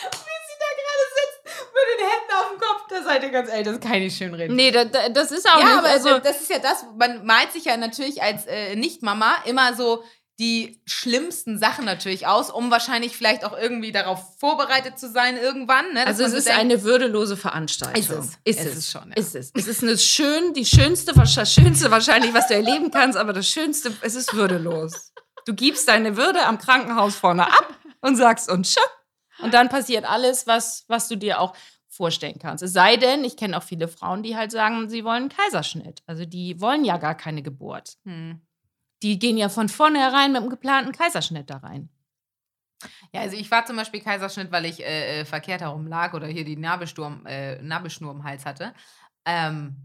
Speaker 2: da gerade sitzt mit den Händen auf dem Kopf, da seid ihr ganz ey, das kann ich nicht schön reden.
Speaker 1: Nee, da, da, das ist auch
Speaker 2: ja,
Speaker 1: nicht.
Speaker 2: aber
Speaker 1: also,
Speaker 2: das ist ja das, man malt sich ja natürlich als äh, Nicht-Mama immer so die schlimmsten Sachen natürlich aus, um wahrscheinlich vielleicht auch irgendwie darauf vorbereitet zu sein irgendwann. Ne?
Speaker 1: Also es
Speaker 2: so
Speaker 1: ist
Speaker 2: denkt,
Speaker 1: eine würdelose Veranstaltung.
Speaker 2: Ist es.
Speaker 1: Ist
Speaker 2: Es
Speaker 1: es.
Speaker 2: ist schon, ja.
Speaker 1: Ist es. Es ist eine schön, die schönste, das schönste wahrscheinlich, was du erleben kannst, aber das Schönste, es ist würdelos. Du gibst deine Würde am Krankenhaus vorne ab und sagst und tschö. Und dann passiert alles, was, was du dir auch vorstellen kannst. Es sei denn, ich kenne auch viele Frauen, die halt sagen, sie wollen einen Kaiserschnitt. Also die wollen ja gar keine Geburt.
Speaker 2: Hm.
Speaker 1: Die gehen ja von vornherein mit einem geplanten Kaiserschnitt da rein.
Speaker 2: Ja, also ich war zum Beispiel Kaiserschnitt, weil ich äh, äh, verkehrt herum lag oder hier die Nabelsturm, äh, Nabelschnur im Hals hatte. Ähm,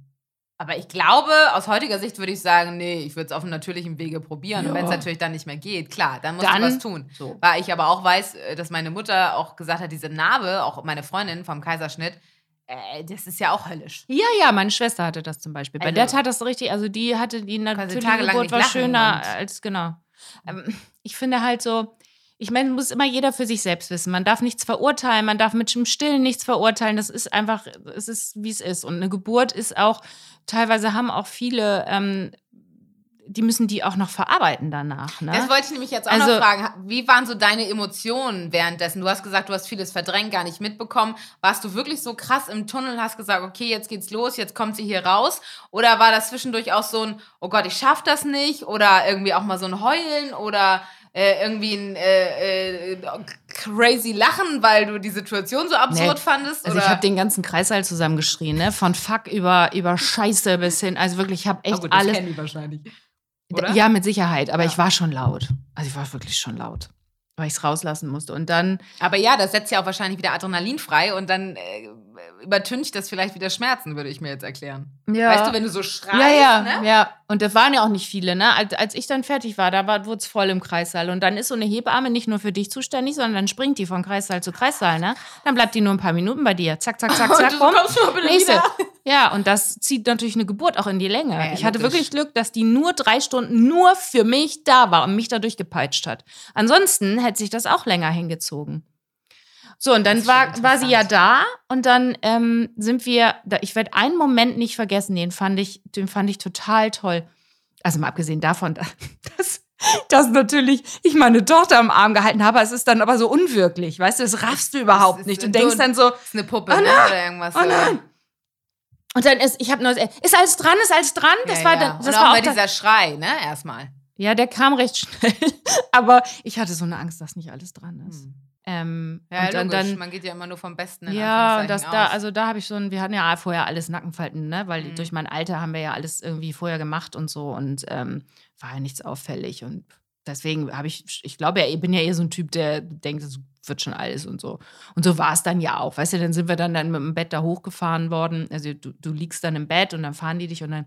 Speaker 2: aber ich glaube, aus heutiger Sicht würde ich sagen, nee, ich würde es auf einem natürlichen Wege probieren. Und
Speaker 1: Ja.
Speaker 2: wenn es natürlich dann nicht mehr geht, klar, dann musst
Speaker 1: Dann-
Speaker 2: du was tun.
Speaker 1: So.
Speaker 2: Weil ich aber auch weiß, äh, dass meine Mutter auch gesagt hat, diese Narbe, auch meine Freundin vom Kaiserschnitt, äh, das ist ja auch höllisch.
Speaker 1: Ja, ja, meine Schwester hatte das zum Beispiel. Bei
Speaker 2: Also-
Speaker 1: der tat das richtig, also die hatte die natürliche Geburt war schöner
Speaker 2: und-
Speaker 1: als, genau. Ähm, ich finde halt so, ich meine, muss immer jeder für sich selbst wissen. Man darf nichts verurteilen, man darf mit dem Stillen nichts verurteilen. Das ist einfach, es ist, wie es ist. Und eine Geburt ist auch, teilweise haben auch viele, ähm, die müssen die auch noch verarbeiten danach. Ne?
Speaker 2: Das wollte ich nämlich jetzt auch
Speaker 1: Also-
Speaker 2: noch fragen. Wie waren so deine Emotionen währenddessen? Du hast gesagt, du hast vieles verdrängt, gar nicht mitbekommen. Warst du wirklich so krass im Tunnel, hast gesagt, okay, jetzt geht's los, jetzt kommt sie hier raus? Oder war das zwischendurch auch so ein, oh Gott, ich schaff das nicht? Oder irgendwie auch mal so ein Heulen? Oder äh, irgendwie ein äh, äh, crazy Lachen, weil du die Situation so absurd
Speaker 1: Nee.
Speaker 2: fandest?
Speaker 1: Also
Speaker 2: oder?
Speaker 1: ich habe den ganzen Kreißsaal zusammengeschrien, ne? Von Fuck über, über Scheiße bis hin. Also wirklich, ich habe echt
Speaker 2: Oh gut, das
Speaker 1: alles.
Speaker 2: kennen die wahrscheinlich. Oder?
Speaker 1: Ja, mit Sicherheit. Aber
Speaker 2: Ja.
Speaker 1: ich war schon laut. Also ich war wirklich schon laut. Weil ich es rauslassen musste. Und dann,
Speaker 2: Aber ja, das setzt ja auch wahrscheinlich wieder Adrenalin frei und dann äh, übertüncht das vielleicht wieder Schmerzen, würde ich mir jetzt erklären.
Speaker 1: ja.
Speaker 2: Weißt du, wenn du so schreist,
Speaker 1: ja, ja,
Speaker 2: ne?
Speaker 1: ja. Und das waren ja auch nicht viele, ne? Als, als ich dann fertig war, da wurde es voll im Kreissaal. Und dann ist so eine Hebamme nicht nur für dich zuständig, sondern dann springt die von Kreissaal zu Kreissaal, ne? Dann bleibt die nur ein paar Minuten bei dir. Zack, zack, zack,
Speaker 2: Und
Speaker 1: zack,
Speaker 2: du
Speaker 1: bumm.
Speaker 2: kommst schon bitte
Speaker 1: Nächste.
Speaker 2: wieder.
Speaker 1: Ja, und das zieht natürlich eine Geburt auch in die Länge.
Speaker 2: Ja,
Speaker 1: ich hatte
Speaker 2: logisch.
Speaker 1: wirklich Glück, dass die nur drei Stunden nur für mich da war und mich da durchgepeitscht hat. Ansonsten hätte sich das auch länger hingezogen. So, und dann war, war sie ja da und dann ähm, sind wir, da, ich werde einen Moment nicht vergessen, den fand ich, den fand ich total toll. Also mal abgesehen davon, dass, dass natürlich ich meine Tochter am Arm gehalten habe, es ist dann aber so unwirklich, weißt du, das raffst du überhaupt nicht. Du denkst dann so,
Speaker 2: Das ist eine Puppe,
Speaker 1: Oh
Speaker 2: ne?
Speaker 1: nein!
Speaker 2: Oder irgendwas.
Speaker 1: Oh nein! Und dann ist, ich habe nur, ist alles dran, ist alles dran. Das
Speaker 2: ja,
Speaker 1: war, dann,
Speaker 2: Und
Speaker 1: das war auch da-
Speaker 2: dieser Schrei, ne? Erstmal.
Speaker 1: ja, der kam recht schnell, aber ich hatte so eine Angst, dass nicht alles dran ist. Ähm,
Speaker 2: Ja,
Speaker 1: und dann,
Speaker 2: logisch.
Speaker 1: dann
Speaker 2: Man geht ja immer nur vom Besten in
Speaker 1: ja, und das da, also da habe ich schon, wir hatten ja vorher alles Nackenfalten, ne, weil
Speaker 2: Mhm.
Speaker 1: durch mein Alter haben wir ja alles irgendwie vorher gemacht und so und ähm, war ja nichts auffällig und deswegen habe ich, ich glaube ja, ich bin ja eher so ein Typ, der denkt, wird schon alles und so. Und so war es dann ja auch. Weißt du, dann sind wir dann, dann mit dem Bett da hochgefahren worden. Also du, du liegst dann im Bett und dann fahren die dich und dann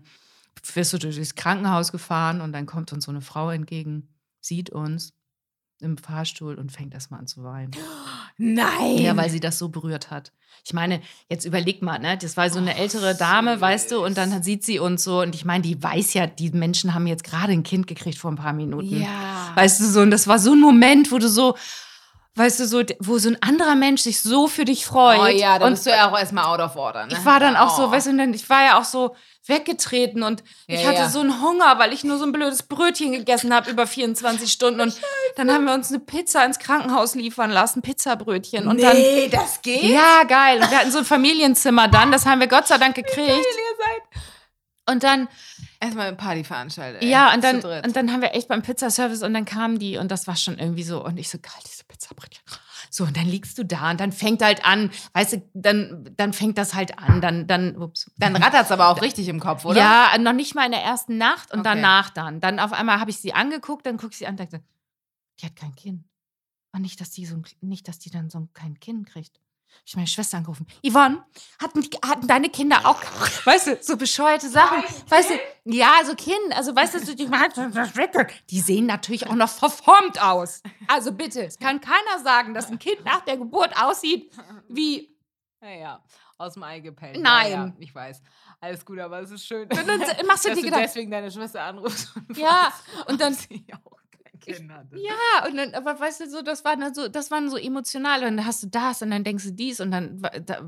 Speaker 1: wirst du durchs Krankenhaus gefahren und dann kommt uns so eine Frau entgegen, sieht uns im Fahrstuhl und fängt erstmal an zu weinen.
Speaker 2: Nein.
Speaker 1: Ja, weil sie das so berührt hat. Ich meine, jetzt überleg mal, ne? Das war so eine ältere Dame, weißt du, und dann sieht sie uns so. Und ich meine, die weiß ja, die Menschen haben jetzt gerade ein Kind gekriegt vor ein paar Minuten.
Speaker 2: Ja.
Speaker 1: Weißt du so, und das war so ein Moment, wo du so, weißt du, so, wo so ein anderer Mensch sich so für dich freut.
Speaker 2: Oh ja, da
Speaker 1: und
Speaker 2: bist du ja auch erstmal out of order. Ne?
Speaker 1: ich war dann auch
Speaker 2: Oh.
Speaker 1: so, weißt du, dann, ich war ja auch so weggetreten und
Speaker 2: Ja,
Speaker 1: ich hatte
Speaker 2: ja.
Speaker 1: so einen Hunger, weil ich nur so ein blödes Brötchen gegessen habe über 24 Stunden. Und dann haben wir uns eine Pizza ins Krankenhaus liefern lassen, Pizzabrötchen. Und dann,
Speaker 2: nee, das geht?
Speaker 1: ja, geil. Und wir hatten so ein Familienzimmer dann, das haben wir Gott sei Dank gekriegt.
Speaker 2: ihr seid.
Speaker 1: Und dann,
Speaker 2: Erstmal eine Party veranstaltet. ey.
Speaker 1: ja, und dann, und dann haben wir echt beim Pizzaservice und dann kamen die und das war schon irgendwie so. Und ich so, geil, diese Pizzabrötchen. So, und dann liegst du da und dann fängt halt an, weißt du, dann, dann fängt das halt an. Dann, dann, ups.
Speaker 2: Dann rattert es aber auch richtig im Kopf, oder?
Speaker 1: Ja, noch nicht mal in der ersten Nacht und
Speaker 2: Okay.
Speaker 1: danach dann. Dann auf einmal habe ich sie angeguckt, dann gucke ich sie an und dachte, die hat kein Kind. Und nicht, dass die so ein, nicht, dass die dann so kein Kind kriegt. Ich meine Schwester angerufen. Yvonne, hatten, die, hatten deine Kinder auch, weißt du, so bescheuerte Sachen. Weißt du, ja, so Kind, also weißt du, die, die sehen natürlich auch noch verformt aus. Also bitte, es kann keiner sagen, dass ein Kind nach der Geburt aussieht wie
Speaker 2: Ja, ja. Aus dem Ei gepellt.
Speaker 1: Nein.
Speaker 2: Ja, ich weiß. Alles gut, aber es ist schön.
Speaker 1: Und dann machst du
Speaker 2: dass
Speaker 1: dir
Speaker 2: du
Speaker 1: Gedanken.
Speaker 2: deswegen deine Schwester anrufst. Und
Speaker 1: Ja, und dann
Speaker 2: sie auch kein Kind hatte.
Speaker 1: Ja, und dann, aber weißt du, so, das war dann so, das waren so emotional. Und dann hast du das und dann denkst du dies und dann da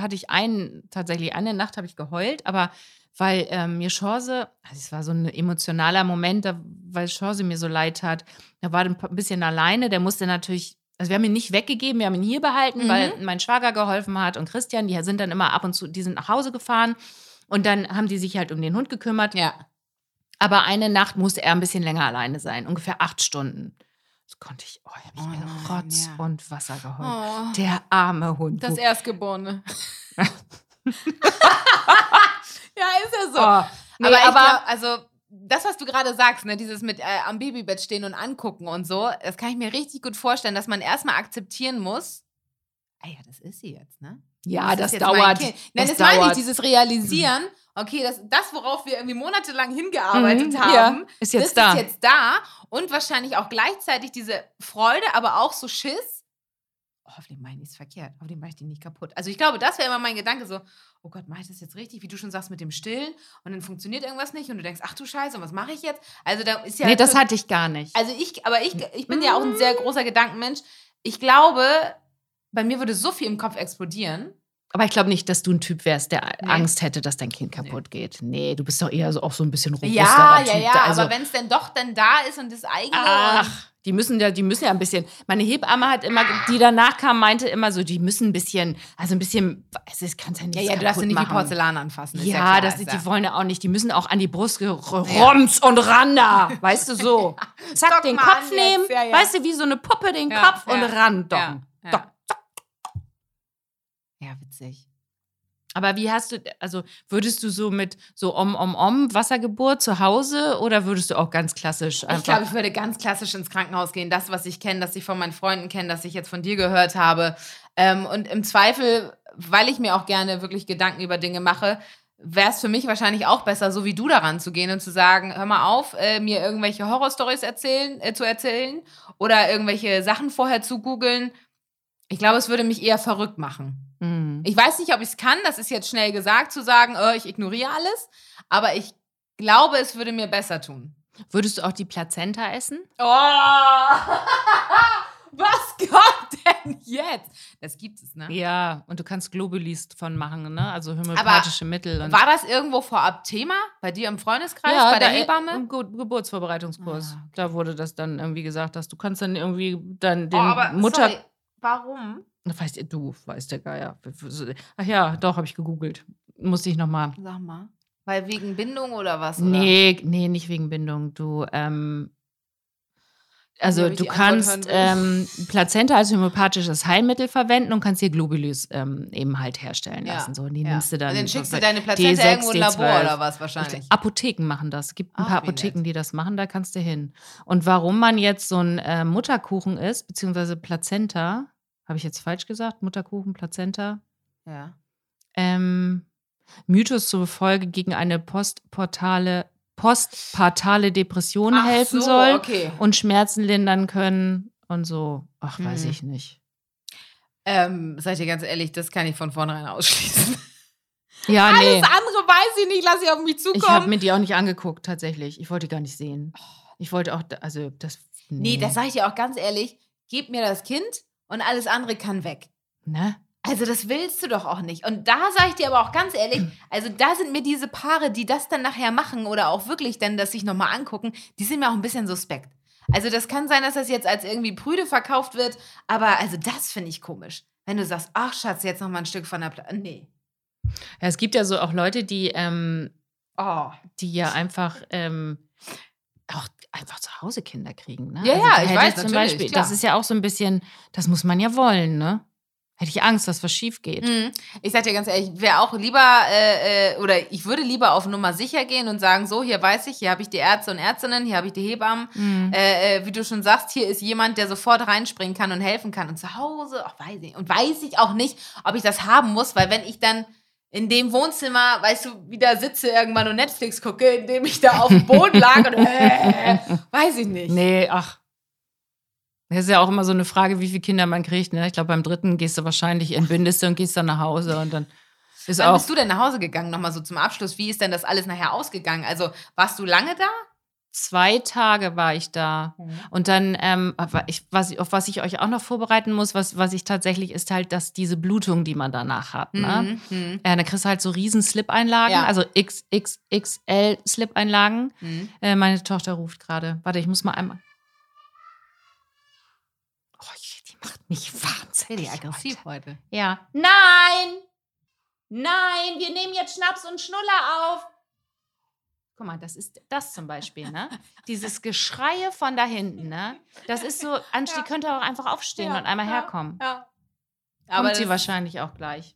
Speaker 1: hatte ich einen, tatsächlich eine Nacht habe ich geheult, aber weil ähm, mir Chance, also es war so ein emotionaler Moment, da, weil Chance mir so leid tat, da war ein bisschen alleine, der musste natürlich, also wir haben ihn nicht weggegeben, wir haben ihn hier behalten,
Speaker 2: Mhm.
Speaker 1: weil mein Schwager geholfen hat und Christian, die sind dann immer ab und zu, die sind nach Hause gefahren und dann haben die sich halt um den Hund gekümmert.
Speaker 2: Ja.
Speaker 1: Aber eine Nacht musste er ein bisschen länger alleine sein, ungefähr acht Stunden. Das konnte ich, oh, ich habe
Speaker 2: Oh
Speaker 1: mich in
Speaker 2: nein,
Speaker 1: Rotz
Speaker 2: ja.
Speaker 1: und Wasser geheult.
Speaker 2: Oh,
Speaker 1: Der arme Hund.
Speaker 2: das Erstgeborene. ja, ist ja so.
Speaker 1: Oh, nee,
Speaker 2: aber
Speaker 1: aber
Speaker 2: glaub, also das, was du gerade sagst, ne, dieses mit äh, am Babybett stehen und angucken und so, das kann ich mir richtig gut vorstellen, dass man erstmal akzeptieren muss. Ah ja, das ist sie jetzt, ne?
Speaker 1: ja, das,
Speaker 2: mein
Speaker 1: dauert.
Speaker 2: Nein, das,
Speaker 1: das
Speaker 2: meine ich, dieses Realisieren. Okay, das, das, worauf wir irgendwie monatelang hingearbeitet
Speaker 1: Mhm,
Speaker 2: haben,
Speaker 1: ja, ist jetzt da.
Speaker 2: ist jetzt da. Und wahrscheinlich auch gleichzeitig diese Freude, aber auch so Schiss. Oh, hoffentlich mache ich nichts verkehrt. Hoffentlich mache ich die nicht kaputt. Also ich glaube, das wäre immer mein Gedanke so, oh Gott, mache ich das jetzt richtig? Wie du schon sagst, mit dem Stillen. Und dann funktioniert irgendwas nicht. Und du denkst, ach du Scheiße, und was mache ich jetzt? Also da ist ja...
Speaker 1: nee, das hatte ich gar nicht.
Speaker 2: Also ich, aber ich, ich bin ja auch ein sehr großer Gedankenmensch. Ich glaube, bei mir würde so viel im Kopf explodieren.
Speaker 1: Aber ich glaube nicht, dass du ein Typ wärst, der
Speaker 2: Nee.
Speaker 1: Angst hätte, dass dein Kind kaputt geht. Nee, du bist doch eher so, auch so ein bisschen robusterer
Speaker 2: Ja, ja,
Speaker 1: Typ.
Speaker 2: ja,
Speaker 1: also,
Speaker 2: aber wenn es denn doch dann da ist und das eigene.
Speaker 1: Ach, die müssen ja, die müssen ja ein bisschen. Meine Hebamme hat immer, die danach kam, meinte immer so, die müssen ein bisschen, also ein bisschen, also es kann ja nicht
Speaker 2: ja, ja, du darfst ja nicht wie. Porzellan anfassen. ist
Speaker 1: Ja,
Speaker 2: klar,
Speaker 1: das, die
Speaker 2: ja.
Speaker 1: wollen ja auch nicht. Die müssen auch an die Brust gerums und ran da. Weißt du so. Zack,
Speaker 2: Dock
Speaker 1: den Kopf nehmen.
Speaker 2: ja, ja.
Speaker 1: Weißt du, wie so eine Puppe den
Speaker 2: Ja,
Speaker 1: Kopf und
Speaker 2: ja,
Speaker 1: ran docken.
Speaker 2: ja,
Speaker 1: Dock.
Speaker 2: Ja, witzig.
Speaker 1: Aber wie hast du, also würdest du so mit so om om om Wassergeburt zu Hause oder würdest du auch ganz klassisch
Speaker 2: Ich
Speaker 1: einfach?
Speaker 2: glaube, ich würde ganz klassisch ins Krankenhaus gehen. Das, was ich kenne, das ich von meinen Freunden kenne, das ich jetzt von dir gehört habe. Ähm, und im Zweifel, weil ich mir auch gerne wirklich Gedanken über Dinge mache, wäre es für mich wahrscheinlich auch besser, so wie du daran zu gehen und zu sagen, hör mal auf, äh, mir irgendwelche Horrorstories erzählen, äh, zu erzählen oder irgendwelche Sachen vorher zu googeln. Ich glaube, es würde mich eher verrückt machen.
Speaker 1: Mhm.
Speaker 2: Ich weiß nicht, ob ich es kann, das ist jetzt schnell gesagt, zu sagen, äh, ich ignoriere alles, aber ich glaube, es würde mir besser tun.
Speaker 1: Würdest du auch die Plazenta essen?
Speaker 2: Oh! Was kommt denn jetzt? Das gibt es, ne?
Speaker 1: Ja, und du kannst Globulis von machen, ne? Also homöopathische Mittel.
Speaker 2: War das irgendwo vorab Thema? Bei dir im Freundeskreis?
Speaker 1: ja,
Speaker 2: bei der
Speaker 1: da-
Speaker 2: Hebamme?
Speaker 1: Im Ge Geburtsvorbereitungskurs.
Speaker 2: Ah, okay.
Speaker 1: Da wurde das dann irgendwie gesagt, dass du kannst dann irgendwie dann den
Speaker 2: oh,
Speaker 1: Mutter.
Speaker 2: sorry, warum?
Speaker 1: Weißt du, weißt der Geier. Ach ja, doch, habe ich gegoogelt. Musste ich nochmal.
Speaker 2: Sag mal. Weil wegen Bindung oder was? Oder?
Speaker 1: Nee, nee, nicht wegen Bindung. Du, ähm, Also du kannst ähm, Plazenta als homöopathisches Heilmittel verwenden und kannst hier Globulus ähm, eben halt herstellen
Speaker 2: Ja,
Speaker 1: lassen. So, und die
Speaker 2: ja.
Speaker 1: nimmst du dann.
Speaker 2: Und dann schickst du deine Plazenta
Speaker 1: D6,
Speaker 2: irgendwo in Labor
Speaker 1: D12.
Speaker 2: oder was
Speaker 1: Ich
Speaker 2: wahrscheinlich.
Speaker 1: Apotheken machen das. Es gibt ein
Speaker 2: Ach,
Speaker 1: paar Apotheken, die das machen, da kannst du hin. Und warum man jetzt so ein äh, Mutterkuchen ist, beziehungsweise Plazenta, habe ich jetzt falsch gesagt? Mutterkuchen, Plazenta?
Speaker 2: Ja.
Speaker 1: Ähm, Mythos zufolge gegen eine postportale, postpartale Depression
Speaker 2: Ach
Speaker 1: helfen
Speaker 2: so,
Speaker 1: soll
Speaker 2: okay.
Speaker 1: und Schmerzen lindern können und so. Ach, weiß
Speaker 2: Mhm.
Speaker 1: ich nicht.
Speaker 2: Ähm, ich dir ganz ehrlich, das kann ich von vornherein ausschließen.
Speaker 1: Ja, nee.
Speaker 2: Alles andere weiß ich nicht, lass ich auf mich
Speaker 1: Ich habe
Speaker 2: zukommen.
Speaker 1: mir die auch nicht angeguckt, tatsächlich. Ich wollte die gar nicht sehen. Ich wollte auch, also das.
Speaker 2: nee, das sage ich dir auch ganz ehrlich. Gib mir das Kind und alles andere kann weg.
Speaker 1: Ne?
Speaker 2: Also das willst du doch auch nicht. Und da sage ich dir aber auch ganz ehrlich, also da sind mir diese Paare, die das dann nachher machen oder auch wirklich dann das sich nochmal angucken, die sind mir auch ein bisschen suspekt. Also das kann sein, dass das jetzt als irgendwie Prüde verkauft wird, aber also das finde ich komisch. Wenn du sagst, ach Schatz, jetzt nochmal ein Stück von der Platte. Nee.
Speaker 1: Ja, es gibt ja so auch Leute, die, ähm,
Speaker 2: Oh.
Speaker 1: die ja einfach ähm, auch einfach zu Hause Kinder kriegen. Ne?
Speaker 2: Ja, ja,
Speaker 1: da
Speaker 2: ich weiß,
Speaker 1: zum
Speaker 2: natürlich,
Speaker 1: Beispiel,
Speaker 2: klar.
Speaker 1: das ist ja auch so ein bisschen, das muss man ja wollen, ne? Hätte ich Angst, dass was schief geht.
Speaker 2: Mhm. Ich sag dir ganz ehrlich, ich wäre auch lieber, äh, äh, oder ich würde lieber auf Nummer sicher gehen und sagen, so, hier weiß ich, hier habe ich die Ärzte und Ärztinnen, hier habe ich die Hebammen.
Speaker 1: Mhm.
Speaker 2: Äh, äh, wie du schon sagst, hier ist jemand, der sofort reinspringen kann und helfen kann. Und zu Hause, ach, weiß ich. Und weiß ich auch nicht, ob ich das haben muss, weil wenn ich dann in dem Wohnzimmer, weißt du, wieder sitze irgendwann und Netflix gucke, indem ich da auf dem Boden lag und äh, weiß ich nicht.
Speaker 1: Nee, ach. Das ist ja auch immer so eine Frage, wie viele Kinder man kriegt. Ne? Ich glaube, beim dritten gehst du wahrscheinlich, entbindest du und gehst dann nach Hause und dann ist
Speaker 2: Wann
Speaker 1: auch.
Speaker 2: bist du denn nach Hause gegangen? Nochmal so zum Abschluss. Wie ist denn das alles nachher ausgegangen? Also, warst du lange da?
Speaker 1: Zwei Tage war ich da. Und dann, ähm, was, auf was ich euch auch noch vorbereiten muss, was, was ich tatsächlich ist halt, dass diese Blutung, die man danach hat. Ne?
Speaker 2: Mhm. Mhm.
Speaker 1: Äh, da kriegst du halt so riesen Slip-Einlagen,
Speaker 2: Ja.
Speaker 1: also XXXL Slip-Einlagen.
Speaker 2: Mhm.
Speaker 1: Äh, meine Tochter ruft gerade. Warte, ich muss mal einmal. Oh, die macht mich wahnsinnig.
Speaker 2: Aggressiv heute.
Speaker 1: Ja. Nein! Nein, wir nehmen jetzt Schnaps und Schnuller auf. Guck mal, das ist das zum Beispiel, ne? Dieses Geschreie von da hinten, ne? Das ist so, Anst, die könnte auch einfach aufstehen und einmal herkommen.
Speaker 2: Ja.
Speaker 1: Kommt
Speaker 2: Aber
Speaker 1: sie wahrscheinlich auch gleich.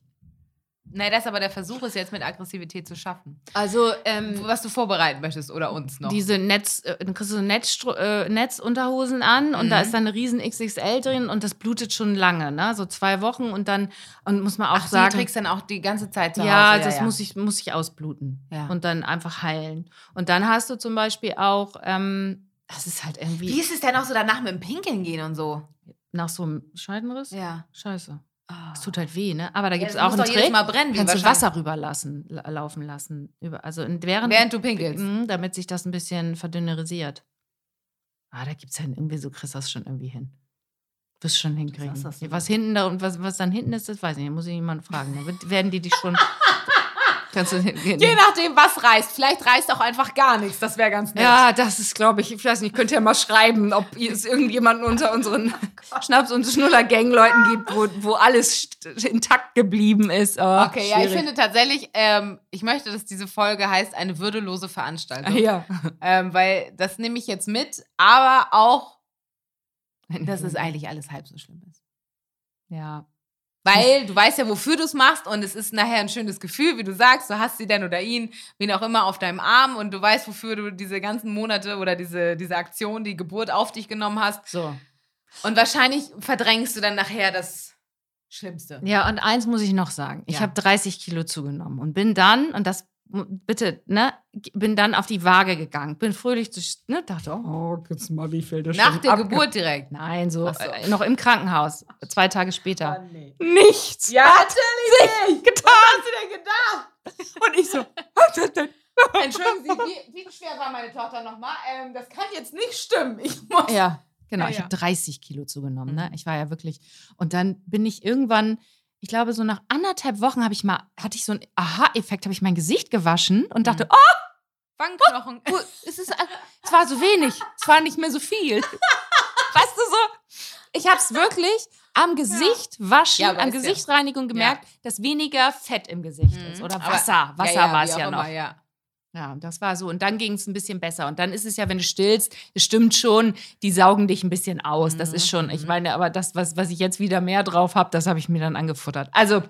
Speaker 2: Nein, das ist aber der Versuch, es jetzt mit Aggressivität zu schaffen.
Speaker 1: Also, ähm,
Speaker 2: Was du vorbereiten möchtest oder uns noch.
Speaker 1: diese Netz, äh, dann kriegst du so Netzstro äh, Netzunterhosen an und da
Speaker 2: Mhm.
Speaker 1: ist dann eine riesen XXL drin und das blutet schon lange, ne? So zwei Wochen und dann und muss man auch
Speaker 2: Ach,
Speaker 1: sagen,
Speaker 2: trägst dann auch die ganze Zeit zu
Speaker 1: ja,
Speaker 2: Hause.
Speaker 1: das Muss, ich, muss ich ausbluten
Speaker 2: Ja.
Speaker 1: und dann einfach heilen. Und dann hast du zum Beispiel auch, ähm, das ist halt irgendwie
Speaker 2: Wie ist es denn auch so danach mit dem Pinkeln gehen und so?
Speaker 1: nach so einem Scheidenriss.
Speaker 2: Ja.
Speaker 1: Scheiße. Es
Speaker 2: Es
Speaker 1: tut halt weh, ne? Aber da gibt es
Speaker 2: das
Speaker 1: auch einen Trick.
Speaker 2: Mal brennen,
Speaker 1: Kannst du Wasser rüberlassen, la- laufen lassen. Also während,
Speaker 2: Während du pinkelst.
Speaker 1: Mhm, damit sich das ein bisschen verdünnerisiert. Ah, da gibt es ja irgendwie so, kriegst du das schon irgendwie hin. Wirst schon hinkriegen.
Speaker 2: das so.
Speaker 1: Was hinten da und was, was dann hinten ist, das weiß ich nicht. Muss ich jemanden fragen. Wird- werden die dich schon. Kannst du
Speaker 2: Je nachdem, was reißt. Vielleicht reißt auch einfach gar nichts. Das wäre ganz nett.
Speaker 1: Ja, das ist, glaube ich, ich weiß nicht, könnt ihr mal schreiben, ob es irgendjemanden unter unseren Schnaps- und Schnuller-Gang-Leuten gibt, wo, wo alles intakt geblieben ist. Oh,
Speaker 2: Okay, ja, ich
Speaker 1: schwierig.
Speaker 2: finde tatsächlich, ähm, ich möchte, dass diese Folge heißt eine würdelose Veranstaltung.
Speaker 1: Ja.
Speaker 2: Ähm, weil das nehme ich jetzt mit, aber auch, dass es eigentlich alles halb so schlimm ist.
Speaker 1: Ja.
Speaker 2: Weil du weißt ja, wofür du es machst und es ist nachher ein schönes Gefühl, wie du sagst, du hast sie denn oder ihn, wen auch immer, auf deinem Arm und du weißt, wofür du diese ganzen Monate oder diese, diese Aktion, die Geburt auf dich genommen hast.
Speaker 1: So.
Speaker 2: Und wahrscheinlich verdrängst du dann nachher das Schlimmste.
Speaker 1: Ja, und eins muss ich noch sagen. Ich
Speaker 2: Ja.
Speaker 1: habe 30 Kilo zugenommen und bin dann, und das bitte, ne, bin dann auf die Waage gegangen. Bin fröhlich, durch, ne, dachte, oh, guckst mal, wie viel das
Speaker 2: Nach der
Speaker 1: abge-
Speaker 2: Geburt direkt.
Speaker 1: Nein, so,
Speaker 2: so.
Speaker 1: Äh, noch im Krankenhaus, zwei Tage später.
Speaker 2: nee.
Speaker 1: Nichts.
Speaker 2: Ja, natürlich nicht.
Speaker 1: getan.
Speaker 2: Was hast du denn gedacht?
Speaker 1: Und ich so,
Speaker 2: Entschuldigen Sie, wie, wie schwer war meine Tochter nochmal? Ähm, das kann jetzt nicht stimmen. Ich muss.
Speaker 1: Ja, genau.
Speaker 2: Ja,
Speaker 1: Ich
Speaker 2: ja.
Speaker 1: habe 30 Kilo zugenommen. Ne?
Speaker 2: Mhm.
Speaker 1: Ich war ja wirklich. Und dann bin ich irgendwann, ich glaube, so nach anderthalb Wochen habe ich mal, hatte ich so einen Aha-Effekt, habe ich mein Gesicht gewaschen und dachte,
Speaker 2: Mhm.
Speaker 1: oh,
Speaker 2: Wangenknochen.
Speaker 1: oh, es, ist, es war so wenig. Es war nicht mehr so viel. weißt du so? Ich habe es wirklich am Gesicht waschen,
Speaker 2: Ja,
Speaker 1: an
Speaker 2: ist ja-
Speaker 1: Gesichtsreinigung gemerkt, dass weniger Fett im Gesicht ist. Oder
Speaker 2: Mhm. Aber-
Speaker 1: Wasser. Wasser
Speaker 2: Ja, ja,
Speaker 1: war es ja
Speaker 2: immer,
Speaker 1: noch.
Speaker 2: Ja.
Speaker 1: Ja, das war so. Und dann ging es ein bisschen besser. Und dann ist es ja, wenn du stillst, es stimmt schon, die saugen dich ein bisschen aus. Das ist schon, ich
Speaker 2: Mhm.
Speaker 1: meine, aber das, was, was ich jetzt wieder mehr drauf habe, das habe ich mir dann angefuttert. Also,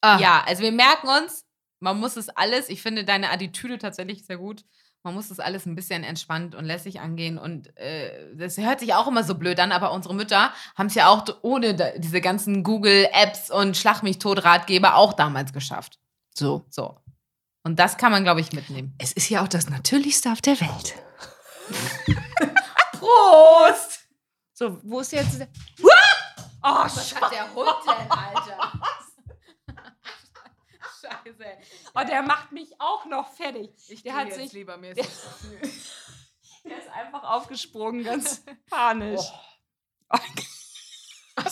Speaker 1: ah,
Speaker 2: Ja, also wir merken uns, man muss es alles, ich finde deine Attitüde tatsächlich sehr gut. Man muss das alles ein bisschen entspannt und lässig angehen. Und äh, das hört sich auch immer so blöd an, aber unsere Mütter haben es ja auch ohne diese ganzen Google-Apps und Schlag mich tot Ratgeber auch damals geschafft.
Speaker 1: so.
Speaker 2: So. Und das kann man, glaube ich, mitnehmen.
Speaker 1: Es ist ja auch das Natürlichste auf der Welt.
Speaker 2: Prost!
Speaker 1: So, wo ist jetzt. der- Oh,
Speaker 2: Was hat der Hund denn, Alter? Scheiße.
Speaker 1: oh, der macht mich auch noch fertig.
Speaker 2: Ich
Speaker 1: der hat
Speaker 2: jetzt
Speaker 1: sich.
Speaker 2: lieber mir
Speaker 1: der-
Speaker 2: ist.
Speaker 1: Der ist einfach aufgesprungen, ganz panisch.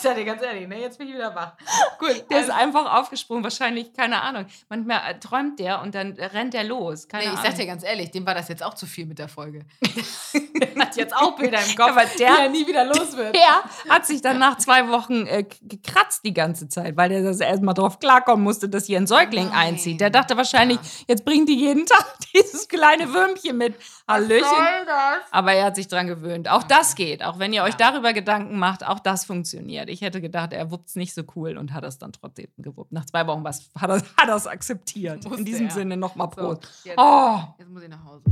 Speaker 2: Ich sag dir ganz ehrlich, ne? Jetzt bin ich wieder wach. Gut,
Speaker 1: Der ist einfach aufgesprungen, wahrscheinlich, keine Ahnung. Manchmal äh, träumt der und dann rennt er los. Keine
Speaker 2: Nee, ich sag dir ganz ehrlich, dem war das jetzt auch zu viel mit der Folge. der hat jetzt auch Bilder im Kopf,
Speaker 1: Aber
Speaker 2: die
Speaker 1: der-
Speaker 2: er nie wieder los wird.
Speaker 1: Der hat sich dann nach zwei Wochen äh, gekratzt die ganze Zeit, weil der das erstmal drauf klarkommen musste, dass hier ein Säugling
Speaker 2: Nein.
Speaker 1: einzieht. Der dachte wahrscheinlich, jetzt bringt die jeden Tag dieses kleine Würmchen mit. Hallöchen.
Speaker 2: das?
Speaker 1: Aber er hat sich dran gewöhnt. Auch das geht. Auch wenn ihr euch
Speaker 2: Ja.
Speaker 1: darüber Gedanken macht, auch das funktioniert. Ich hätte gedacht, er wuppt es nicht so cool und hat es dann trotzdem gewuppt. Nach zwei Wochen was, hat er er's akzeptiert.
Speaker 2: Musste
Speaker 1: In diesem
Speaker 2: er.
Speaker 1: Sinne nochmal
Speaker 2: So,
Speaker 1: Prost.
Speaker 2: jetzt,
Speaker 1: Oh.
Speaker 2: jetzt muss ich nach Hause.